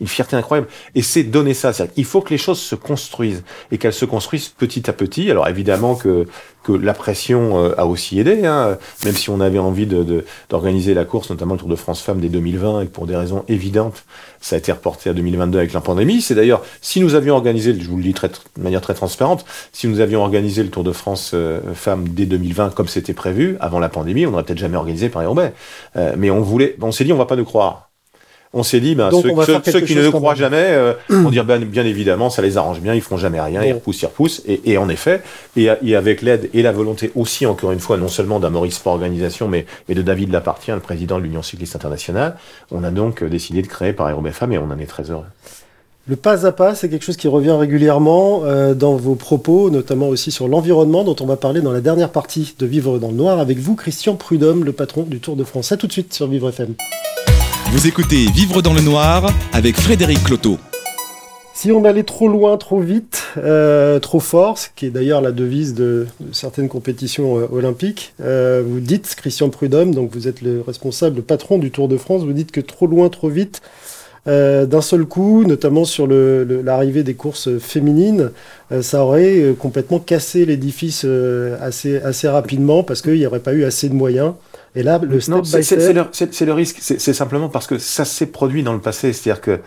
une fierté incroyable. Et c'est donner ça. Il faut que les choses se construisent et qu'elles se construisent petit à petit. Alors évidemment que, que la pression euh, a aussi aidé, hein, même si on avait envie d'organiser de, la course, notamment le Tour de France Femmes dès 2020, et que pour des raisons évidentes, ça a été reporté à 2022 avec la pandémie. C'est d'ailleurs, si nous avions organisé, je vous le dis très, de manière très transparente, si nous avions organisé le Tour de France euh, Femmes dès 2020 comme c'était prévu, avant la pandémie, on n'aurait peut-être jamais organisé Paris-Roubaix. Euh, mais on voulait, on s'est dit, on va pas nous croire on s'est dit, ben, ceux, qui ne croient jamais euh, vont dire bien, bien, évidemment, ça les arrange bien, ils font jamais rien, ils repoussent, ils repoussent. Et, en effet, et, avec l'aide et la volonté aussi, encore une fois, non seulement d'Amoris Sport Organisation, mais, mais de David Lapartien, le président de l'Union cycliste internationale, on a donc euh, décidé de créer par Femmes et on en est très heureux. Le pas à pas, c'est quelque chose qui revient régulièrement euh, dans vos propos, notamment aussi sur l'environnement, dont on va parler dans la dernière partie de Vivre dans le Noir avec vous, Christian Prudhomme, le patron du Tour de France. À tout de suite sur Vivre FM. Vous écoutez Vivre dans le noir avec Frédéric Cloteau. Si on allait trop loin, trop vite, euh, trop fort, ce qui est d'ailleurs la devise de, certaines compétitions euh, olympiques, euh, vous dites, Christian Prudhomme, donc vous êtes le responsable, le patron du Tour de France, vous dites que trop loin, trop vite, d'un seul coup, notamment sur l'arrivée des courses féminines, ça aurait complètement cassé l'édifice assez rapidement parce qu'il n'y aurait pas eu assez de moyens. Et là, le step C'est le, risque. C'est simplement parce que ça s'est produit dans le passé. C'est-à-dire que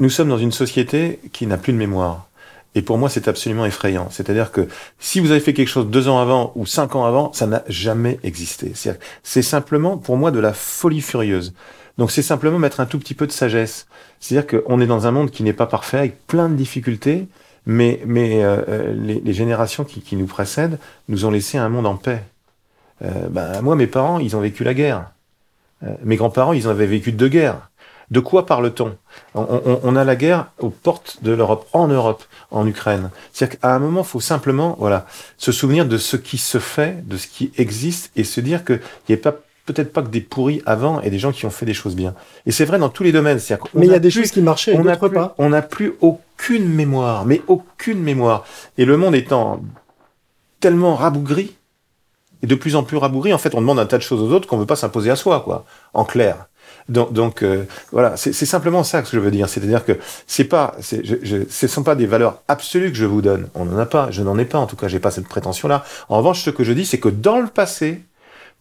nous sommes dans une société qui n'a plus de mémoire. Et pour moi, c'est absolument effrayant. C'est-à-dire que si vous avez fait quelque chose deux ans avant ou cinq ans avant, ça n'a jamais existé. C'est simplement, pour moi, de la folie furieuse. Donc c'est simplement mettre un tout petit peu de sagesse. C'est-à-dire qu'on est dans un monde qui n'est pas parfait, avec plein de difficultés, mais, mais euh, euh, les, les, générations qui, qui nous précèdent nous ont laissé un monde en paix. Euh, ben, moi, mes parents, ils ont vécu la guerre. Euh, mes grands-parents, ils en avaient vécu deux guerres. De quoi parle-t-on? On, a la guerre aux portes de l'Europe, en Europe, en Ukraine. C'est-à-dire qu'à un moment, il faut simplement voilà, se souvenir de ce qui se fait, de ce qui existe, et se dire qu'il n'y a pas peut-être pas que des pourris avant et des gens qui ont fait des choses bien. Et c'est vrai dans tous les domaines. Mais il y a des choses qui marchaient, on n'a pas. On n'a plus aucune mémoire, mais aucune mémoire. Et le monde étant tellement rabougri, et de plus en plus rabougri. En fait, on demande un tas de choses aux autres qu'on veut pas s'imposer à soi, quoi. En clair. Donc, donc euh, voilà, c'est simplement ça que je veux dire. C'est-à-dire que c'est pas, je, je, ce sont pas des valeurs absolues que je vous donne. On n'en a pas. Je n'en ai pas. En tout cas, j'ai pas cette prétention-là. En revanche, ce que je dis, c'est que dans le passé,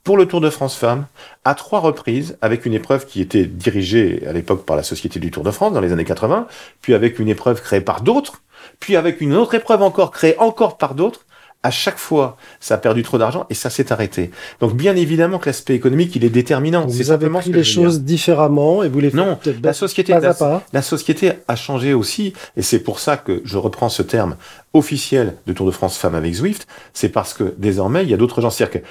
pour le Tour de France Femmes, à trois reprises, avec une épreuve qui était dirigée à l'époque par la Société du Tour de France dans les années 80, puis avec une épreuve créée par d'autres, puis avec une autre épreuve encore créée encore par d'autres, à chaque fois, ça a perdu trop d'argent et ça s'est arrêté. Donc bien évidemment que l'aspect économique, il est déterminant. C'est simplement pris les choses différemment et vous les Non, la société, la, société a changé aussi et c'est pour ça que je reprends ce terme officiel de Tour de France Femmes avec Zwift. C'est parce que désormais, il y a d'autres gens. C'est-à-dire que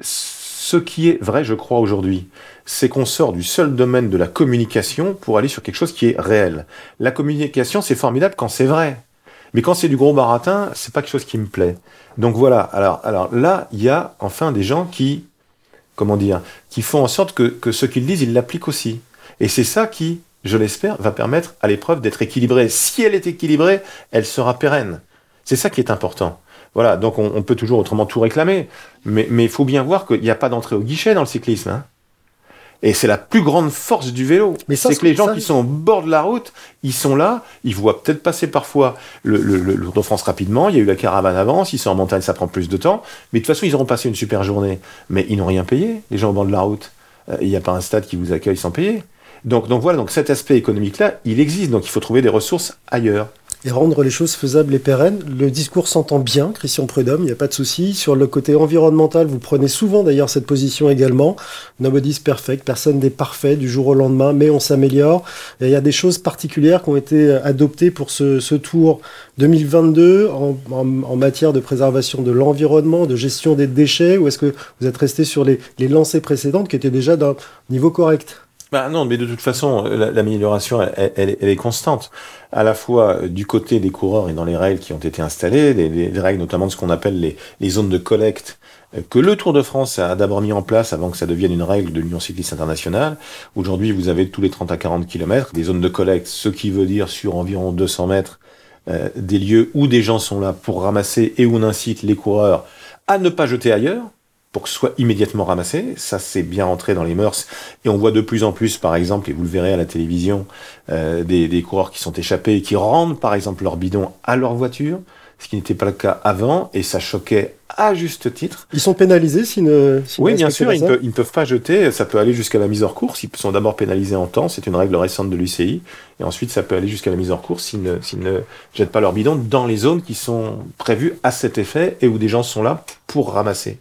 ce qui est vrai, je crois, aujourd'hui, c'est qu'on sort du seul domaine de la communication pour aller sur quelque chose qui est réel. La communication, c'est formidable quand c'est vrai. Mais quand c'est du gros baratin, c'est pas quelque chose qui me plaît. Donc voilà. Alors, alors là, il y a enfin des gens qui, comment dire, qui font en sorte que, que ce qu'ils disent, ils l'appliquent aussi. Et c'est ça qui, je l'espère, va permettre à l'épreuve d'être équilibrée. Si elle est équilibrée, elle sera pérenne. C'est ça qui est important. Voilà, donc on, peut toujours autrement tout réclamer, mais il faut bien voir qu'il n'y a pas d'entrée au guichet dans le cyclisme. Hein. Et c'est la plus grande force du vélo. Mais ça, c'est que les gens ça- qui sont au bord de la route, ils sont là, ils voient peut-être passer parfois le, le, le- le Tour de France rapidement, il y a eu la caravane avant, s'ils sont en montagne, ça prend plus de temps, mais de toute façon, ils auront passé une super journée. Mais ils n'ont rien payé, les gens au bord de la route. Euh, Il n'y a pas un stade qui vous accueille sans payer. Donc, donc voilà, donc cet aspect économique-là, il existe, donc il faut trouver des ressources ailleurs. Et rendre les choses faisables et pérennes. Le discours s'entend bien, Christian Prudhomme, il n'y a pas de souci. Sur le côté environnemental, vous prenez souvent d'ailleurs cette position également. Nobody's perfect, personne n'est parfait du jour au lendemain, mais on s'améliore. Et il y a des choses particulières qui ont été adoptées pour ce, ce tour 2022 en, en- en matière de préservation de l'environnement, de gestion des déchets, ou est-ce que vous êtes resté sur les, les lancées précédentes qui étaient déjà d'un niveau correct? Bah non, mais de toute façon, la- l'amélioration, elle, est constante. À la fois euh, du côté des coureurs et dans les règles qui ont été installées, les, les- les règles notamment de ce qu'on appelle les, les zones de collecte, euh, que le Tour de France a d'abord mis en place avant que ça devienne une règle de l'Union cycliste internationale. Aujourd'hui, vous avez tous les 30 à 40 km des zones de collecte, ce qui veut dire sur environ 200 mètres euh, des lieux où des gens sont là pour ramasser et où on incite les coureurs à ne pas jeter ailleurs pour que ce soit immédiatement ramassé. Ça, c'est bien entré dans les mœurs. Et on voit de plus en plus, par exemple, et vous le verrez à la télévision, euh, des, des coureurs qui sont échappés et qui rendent, par exemple, leur bidon à leur voiture, ce qui n'était pas le cas avant, et ça choquait à juste titre. Ils sont pénalisés s'ils ne Oui, bien sûr, pas ils, ça ne peuvent, ils ne peuvent pas jeter, ça peut aller jusqu'à la mise hors course, ils sont d'abord pénalisés en temps, c'est une règle récente de l'UCI, et ensuite ça peut aller jusqu'à la mise hors course s'ils ne, s'ils ne jettent pas leur bidon dans les zones qui sont prévues à cet effet et où des gens sont là pour ramasser.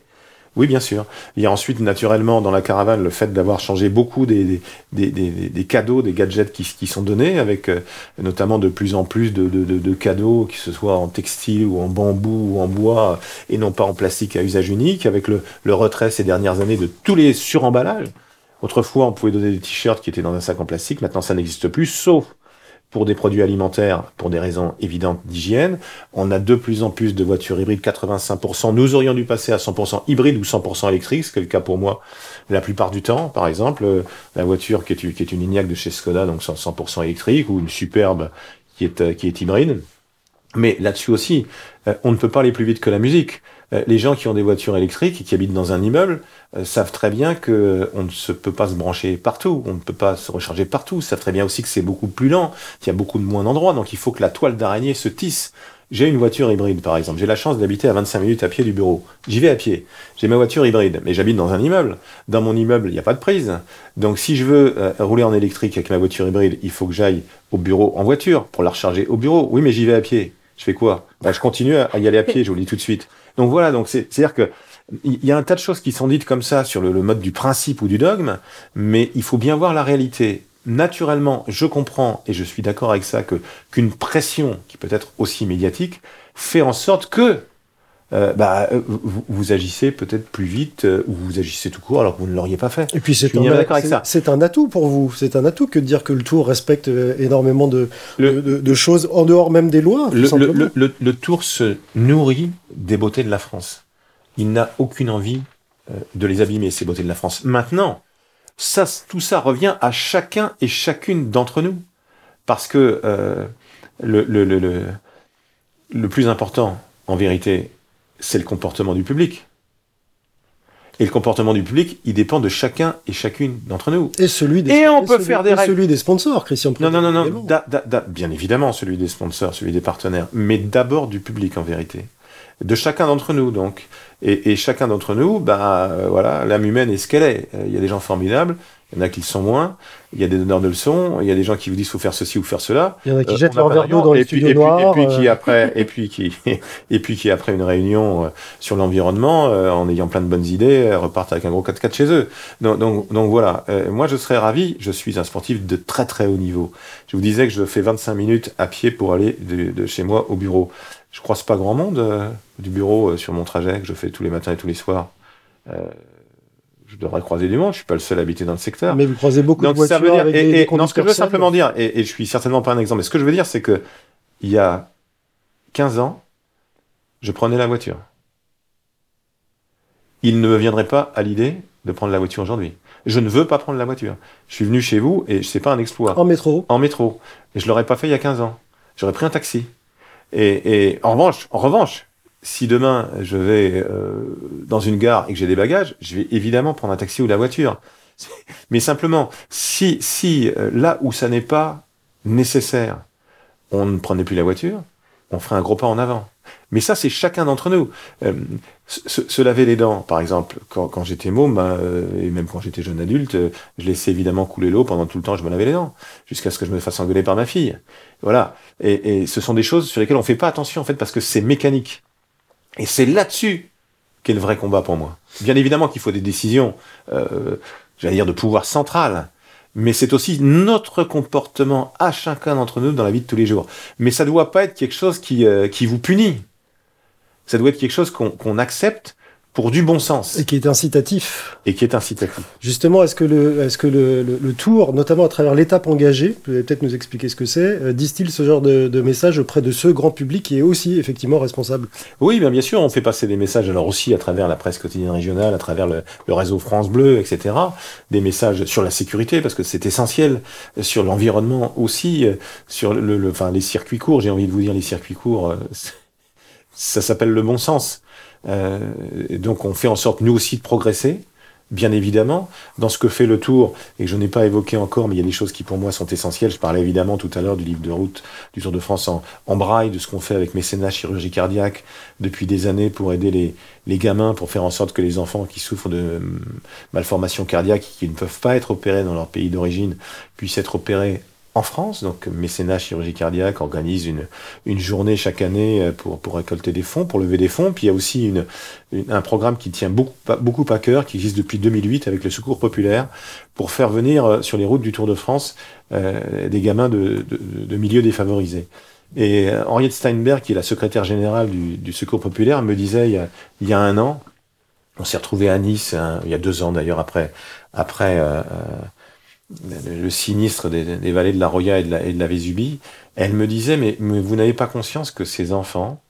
Oui, bien sûr. Il y a ensuite, naturellement, dans la caravane, le fait d'avoir changé beaucoup des, des, des, des- cadeaux, des gadgets qui, qui sont donnés, avec euh, notamment de plus en plus de, de, de, de cadeaux, que ce soit en textile ou en bambou ou en bois, et non pas en plastique à usage unique, avec le, le retrait ces dernières années de tous les suremballages. Autrefois, on pouvait donner des t-shirts qui étaient dans un sac en plastique, maintenant ça n'existe plus, sauf pour des produits alimentaires, pour des raisons évidentes d'hygiène. On a de plus en plus de voitures hybrides, 85%. Nous aurions dû passer à 100% hybride ou 100% électrique, ce qui est le cas pour moi la plupart du temps. Par exemple, euh, la voiture qui est, une- qui est une Enyaq de chez Skoda, donc 100%, 100% électrique, ou une superbe qui est, euh, qui est hybride. Mais là-dessus aussi, euh, on ne peut pas aller plus vite que la musique. Euh, les gens qui ont des voitures électriques et qui habitent dans un immeuble euh, savent très bien que euh, on ne se peut pas se brancher partout, on ne peut pas se recharger partout. Savent très bien aussi que c'est beaucoup plus lent, qu'il y a beaucoup de moins d'endroits, donc il faut que la toile d'araignée se tisse. J'ai une voiture hybride, par exemple. J'ai la chance d'habiter à 25 minutes à pied du bureau. J'y vais à pied. J'ai ma voiture hybride, mais j'habite dans un immeuble. Dans mon immeuble, il n'y a pas de prise. Donc, si je veux rouler en électrique avec ma voiture hybride, il faut que j'aille au bureau en voiture pour la recharger au bureau. Oui, mais j'y vais à pied. Je fais quoi? Bah, Je continue à y aller à pied, je vous le dis tout de suite. Donc voilà, donc c'est- c'est-à-dire que il y a un tas de choses qui sont dites comme ça sur le, le mode du principe ou du dogme, mais il faut bien voir la réalité. Naturellement, je comprends et je suis d'accord avec ça que qu'une pression qui peut être aussi médiatique fait en sorte que euh, bah, euh, vous, vous agissez peut-être plus vite euh, ou vous agissez tout court alors que vous ne l'auriez pas fait. Et puis c'est Je suis un, bien d'accord avec c'est- ça. c'est un atout pour vous. C'est un atout que de dire que le Tour respecte euh, énormément de, Le- de, de- choses en dehors même des lois. Le, le, le, tour se nourrit des beautés de la France. Il n'a aucune envie euh, de les abîmer, ces beautés de la France. Maintenant, ça, tout ça revient à chacun et chacune d'entre nous. Parce que euh, le, le, le, le, le plus important, en vérité, c'est le comportement du public. Et le comportement du public, il dépend de chacun et chacune d'entre nous. Et celui des, Et on peut celui- faire des et règles. celui des sponsors, Christian. Non, non, non, non. également. da- da- da- bien évidemment, celui des sponsors, celui des partenaires, mais d'abord du public en vérité. De chacun d'entre nous, donc. Et, et chacun d'entre nous, bah, euh, voilà, l'âme humaine est ce qu'elle est. Euh, Il y a des gens formidables, il y en a qui le sont moins, il y a des donneurs de leçons, il y a des gens qui vous disent faut faire ceci ou faire cela. Il y en a qui Euh, jettent leur verre d'eau dans les studios et puis- noirs. Et puis, qui euh, après, et puis qui, et puis qui après une réunion euh, sur l'environnement, euh, en ayant plein de bonnes idées, euh, repartent avec un gros 4x4 chez eux. Donc, donc, donc voilà. Euh, moi, je serais ravi. Je suis un sportif de très très haut niveau. Je vous disais que je fais 25 minutes à pied pour aller de, de chez moi au bureau. Je croise pas grand monde euh, du bureau euh, sur mon trajet que je fais tous les matins et tous les soirs. Euh, je devrais croiser du monde. Je suis pas le seul à habiter dans le secteur. Mais vous croisez beaucoup Donc de voitures ça veut dire, avec et, des, et- des non, ce que je veux simplement dire, et, et je suis certainement pas un exemple, mais ce que je veux dire, c'est que il y a 15 ans, je prenais la voiture. Il ne me viendrait pas à l'idée de prendre la voiture aujourd'hui. Je ne veux pas prendre la voiture. Je suis venu chez vous et c'est pas un exploit. En métro. En métro. Et je l'aurais pas fait il y a 15 ans. J'aurais pris un taxi. Et, et en revanche, en revanche, si demain je vais euh, dans une gare et que j'ai des bagages, je vais évidemment prendre un taxi ou la voiture. Mais simplement, si, si euh, là où ça n'est pas nécessaire, on ne prenait plus la voiture, on ferait un gros pas en avant. Mais ça, c'est chacun d'entre nous. Euh, se, laver les dents, par exemple, quand, j'étais môme, ben, et même quand j'étais jeune adulte, je laissais évidemment couler l'eau pendant tout le temps, je me lavais les dents, jusqu'à ce que je me fasse engueuler par ma fille. Voilà. Et, et ce sont des choses sur lesquelles on fait pas attention, en fait, parce que c'est mécanique. Et c'est là-dessus qu'est le vrai combat pour moi. Bien évidemment qu'il faut des décisions, euh, j'allais dire, de pouvoir central mais c'est aussi notre comportement à chacun d'entre nous dans la vie de tous les jours. Mais ça ne doit pas être quelque chose qui, euh, qui vous punit. Ça doit être quelque chose qu'on accepte pour du bon sens. Et qui est incitatif. Et qui est incitatif. Justement, est-ce que le, est-ce que le, le, tour, notamment à travers l'étape engagée, vous allez peut-être nous expliquer ce que c'est, euh, distille ce genre de, de, message auprès de ce grand public qui est aussi effectivement responsable? Oui, bien, bien sûr, on fait passer des messages alors aussi à travers la presse quotidienne régionale, à travers le, le réseau France Bleu, etc. Des messages sur la sécurité parce que c'est essentiel, sur l'environnement aussi, euh, sur le, enfin les circuits courts. J'ai envie de vous dire les circuits courts, euh, ça s'appelle le bon sens. Euh, donc on fait en sorte nous aussi de progresser, bien évidemment, dans ce que fait le Tour, et je n'ai pas évoqué encore, mais il y a des choses qui pour moi sont essentielles. Je parlais évidemment tout à l'heure du livre de route du Tour de France en, en braille, de ce qu'on fait avec mécénat chirurgie cardiaque depuis des années pour aider les, les gamins, pour faire en sorte que les enfants qui souffrent de hum, malformations cardiaques, qui ne peuvent pas être opérés dans leur pays d'origine, puissent être opérés en France. Donc Mécénat Chirurgie Cardiaque organise une, journée chaque année euh, pour, pour récolter des fonds, pour lever des fonds. Puis il y a aussi un programme qui tient beaucoup, beaucoup à cœur, qui existe depuis 2008 avec le Secours Populaire, pour faire venir euh, sur les routes du Tour de France euh, des gamins de, milieux défavorisés. Et Henriette Steinberg, qui est la secrétaire générale du, Secours Populaire, me disait il y a, un an, on s'est retrouvé à Nice, hein, il y a deux ans d'ailleurs après, le sinistre des, des, vallées de la Roya et de la, et Vésubie, elle me disait, mais, mais vous n'avez pas conscience que ces enfants,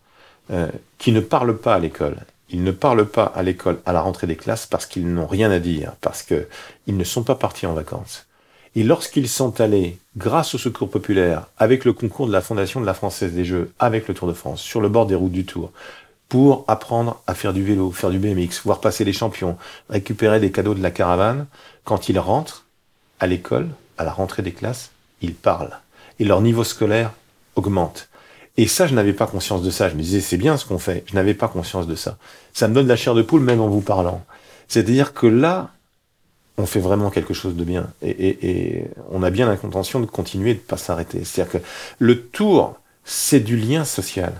euh, qui ne parlent pas à l'école, ils ne parlent pas à l'école à la rentrée des classes parce qu'ils n'ont rien à dire, parce que ils ne sont pas partis en vacances. Et lorsqu'ils sont allés, grâce au secours populaire, avec le concours de la Fondation de la Française des Jeux, avec le Tour de France, sur le bord des routes du Tour, pour apprendre à faire du vélo, faire du BMX, voir passer les champions, récupérer des cadeaux de la caravane, quand ils rentrent, à l'école, à la rentrée des classes, ils parlent. Et leur niveau scolaire augmente. Et ça, je n'avais pas conscience de ça. Je me disais, c'est bien ce qu'on fait. Je n'avais pas conscience de ça. Ça me donne la chair de poule même en vous parlant. C'est-à-dire que là, on fait vraiment quelque chose de bien. Et, et, et on a bien l'intention de continuer de pas s'arrêter. C'est-à-dire que le tour, c'est du lien social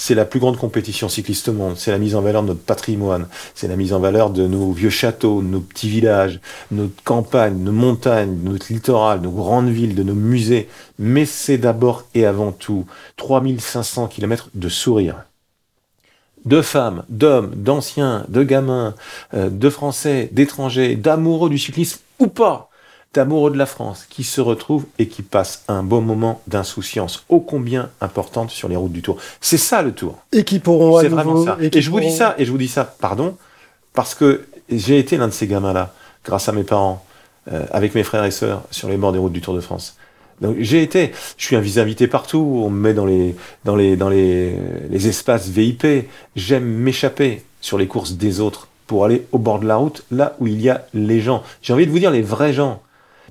c'est la plus grande compétition cycliste au monde, c'est la mise en valeur de notre patrimoine, c'est la mise en valeur de nos vieux châteaux, nos petits villages, notre campagne, nos montagnes, notre littoral, nos grandes villes, de nos musées, mais c'est d'abord et avant tout 3500 km de sourire. De femmes, d'hommes, d'anciens, de gamins, euh, de Français, d'étrangers, d'amoureux du cyclisme ou pas d'amoureux de la France qui se retrouvent et qui passent un beau moment d'insouciance ô combien importante sur les routes du Tour. C'est ça le Tour. Et qui pourront C'est vraiment ça. Et, je vous dis ça, et je vous dis ça, pardon, parce que j'ai été l'un de ces gamins-là, grâce à mes parents, euh, avec mes frères et sœurs, sur les bords des routes du Tour de France. Donc j'ai été, je suis invité partout, on me met dans les dans les dans les, les espaces VIP. J'aime m'échapper sur les courses des autres pour aller au bord de la route, là où il y a les gens. J'ai envie de vous dire les vrais gens.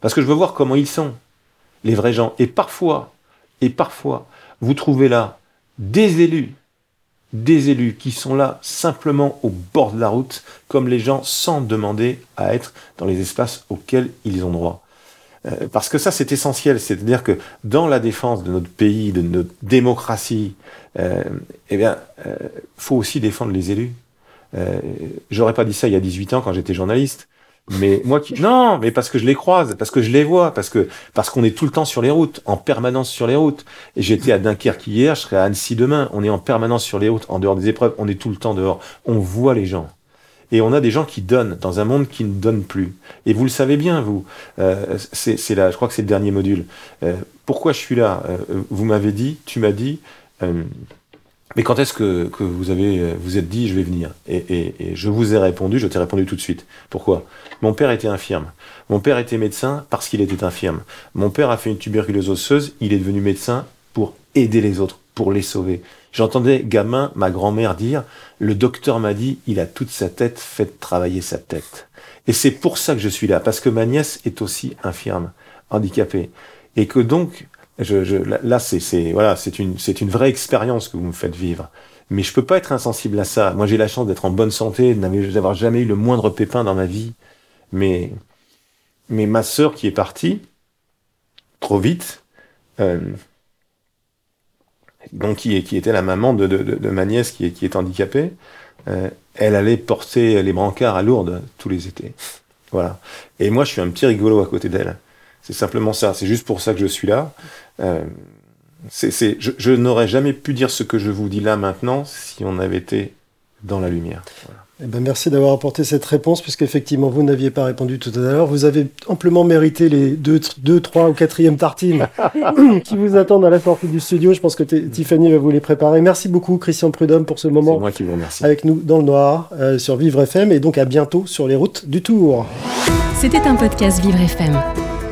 Parce que je veux voir comment ils sont, les vrais gens. Et parfois, et parfois, vous trouvez là des élus, des élus qui sont là simplement au bord de la route, comme les gens sans demander à être dans les espaces auxquels ils ont droit. Euh, parce que ça, c'est essentiel. C'est-à-dire que dans la défense de notre pays, de notre démocratie, euh, eh bien, euh, faut aussi défendre les élus. Euh, J'aurais pas dit ça il y a 18 ans quand j'étais journaliste. Mais moi qui non, mais parce que je les croise, parce que je les vois, parce que parce qu'on est tout le temps sur les routes, en permanence sur les routes. J'étais à Dunkerque hier, je serai à Annecy demain. On est en permanence sur les routes, en dehors des épreuves, on est tout le temps dehors. On voit les gens. Et on a des gens qui donnent dans un monde qui ne donne plus. Et vous le savez bien, vous. Euh, c'est là, je crois que c'est le dernier module. Euh, pourquoi je suis là? Euh, Vous m'avez dit, tu m'as dit. Mais quand est-ce que, que, vous avez vous êtes dit je vais venir? Et, et, et, je vous ai répondu, je t'ai répondu tout de suite. Pourquoi? Mon père était infirme. Mon père était médecin parce qu'il était infirme. Mon père a fait une tuberculose osseuse, il est devenu médecin pour aider les autres, pour les sauver. J'entendais gamin ma grand-mère dire le docteur m'a dit il a toute sa tête, faites travailler sa tête. Et c'est pour ça que je suis là, parce que ma nièce est aussi infirme, handicapée, et que donc je, je, là, c'est voilà, une, une vraie expérience que vous me faites vivre. Mais je peux pas être insensible à ça. Moi, j'ai la chance d'être en bonne santé, d'avoir jamais eu le moindre pépin dans ma vie. Mais, mais ma sœur qui est partie trop vite, euh, donc qui, qui était la maman de, de, de, ma nièce qui est, qui est handicapée, euh, elle allait porter les brancards à Lourdes tous les étés. Voilà. Et moi, je suis un petit rigolo à côté d'elle. C'est simplement ça. C'est juste pour ça que je suis là. Euh, c'est, je, je n'aurais jamais pu dire ce que je vous dis là maintenant si on avait été dans la lumière. Voilà. Eh ben merci d'avoir apporté cette réponse, puisqu'effectivement, vous n'aviez pas répondu tout à l'heure. Vous avez amplement mérité les deux, deux trois ou quatrième tartines qui vous attendent à la sortie du studio. Je pense que Tiffany va vous les préparer. Merci beaucoup, Christian Prudhomme, pour ce moment moi qui vous remercie. avec nous dans le noir euh, sur Vivre FM et donc à bientôt sur les routes du Tour. C'était un podcast Vivre FM.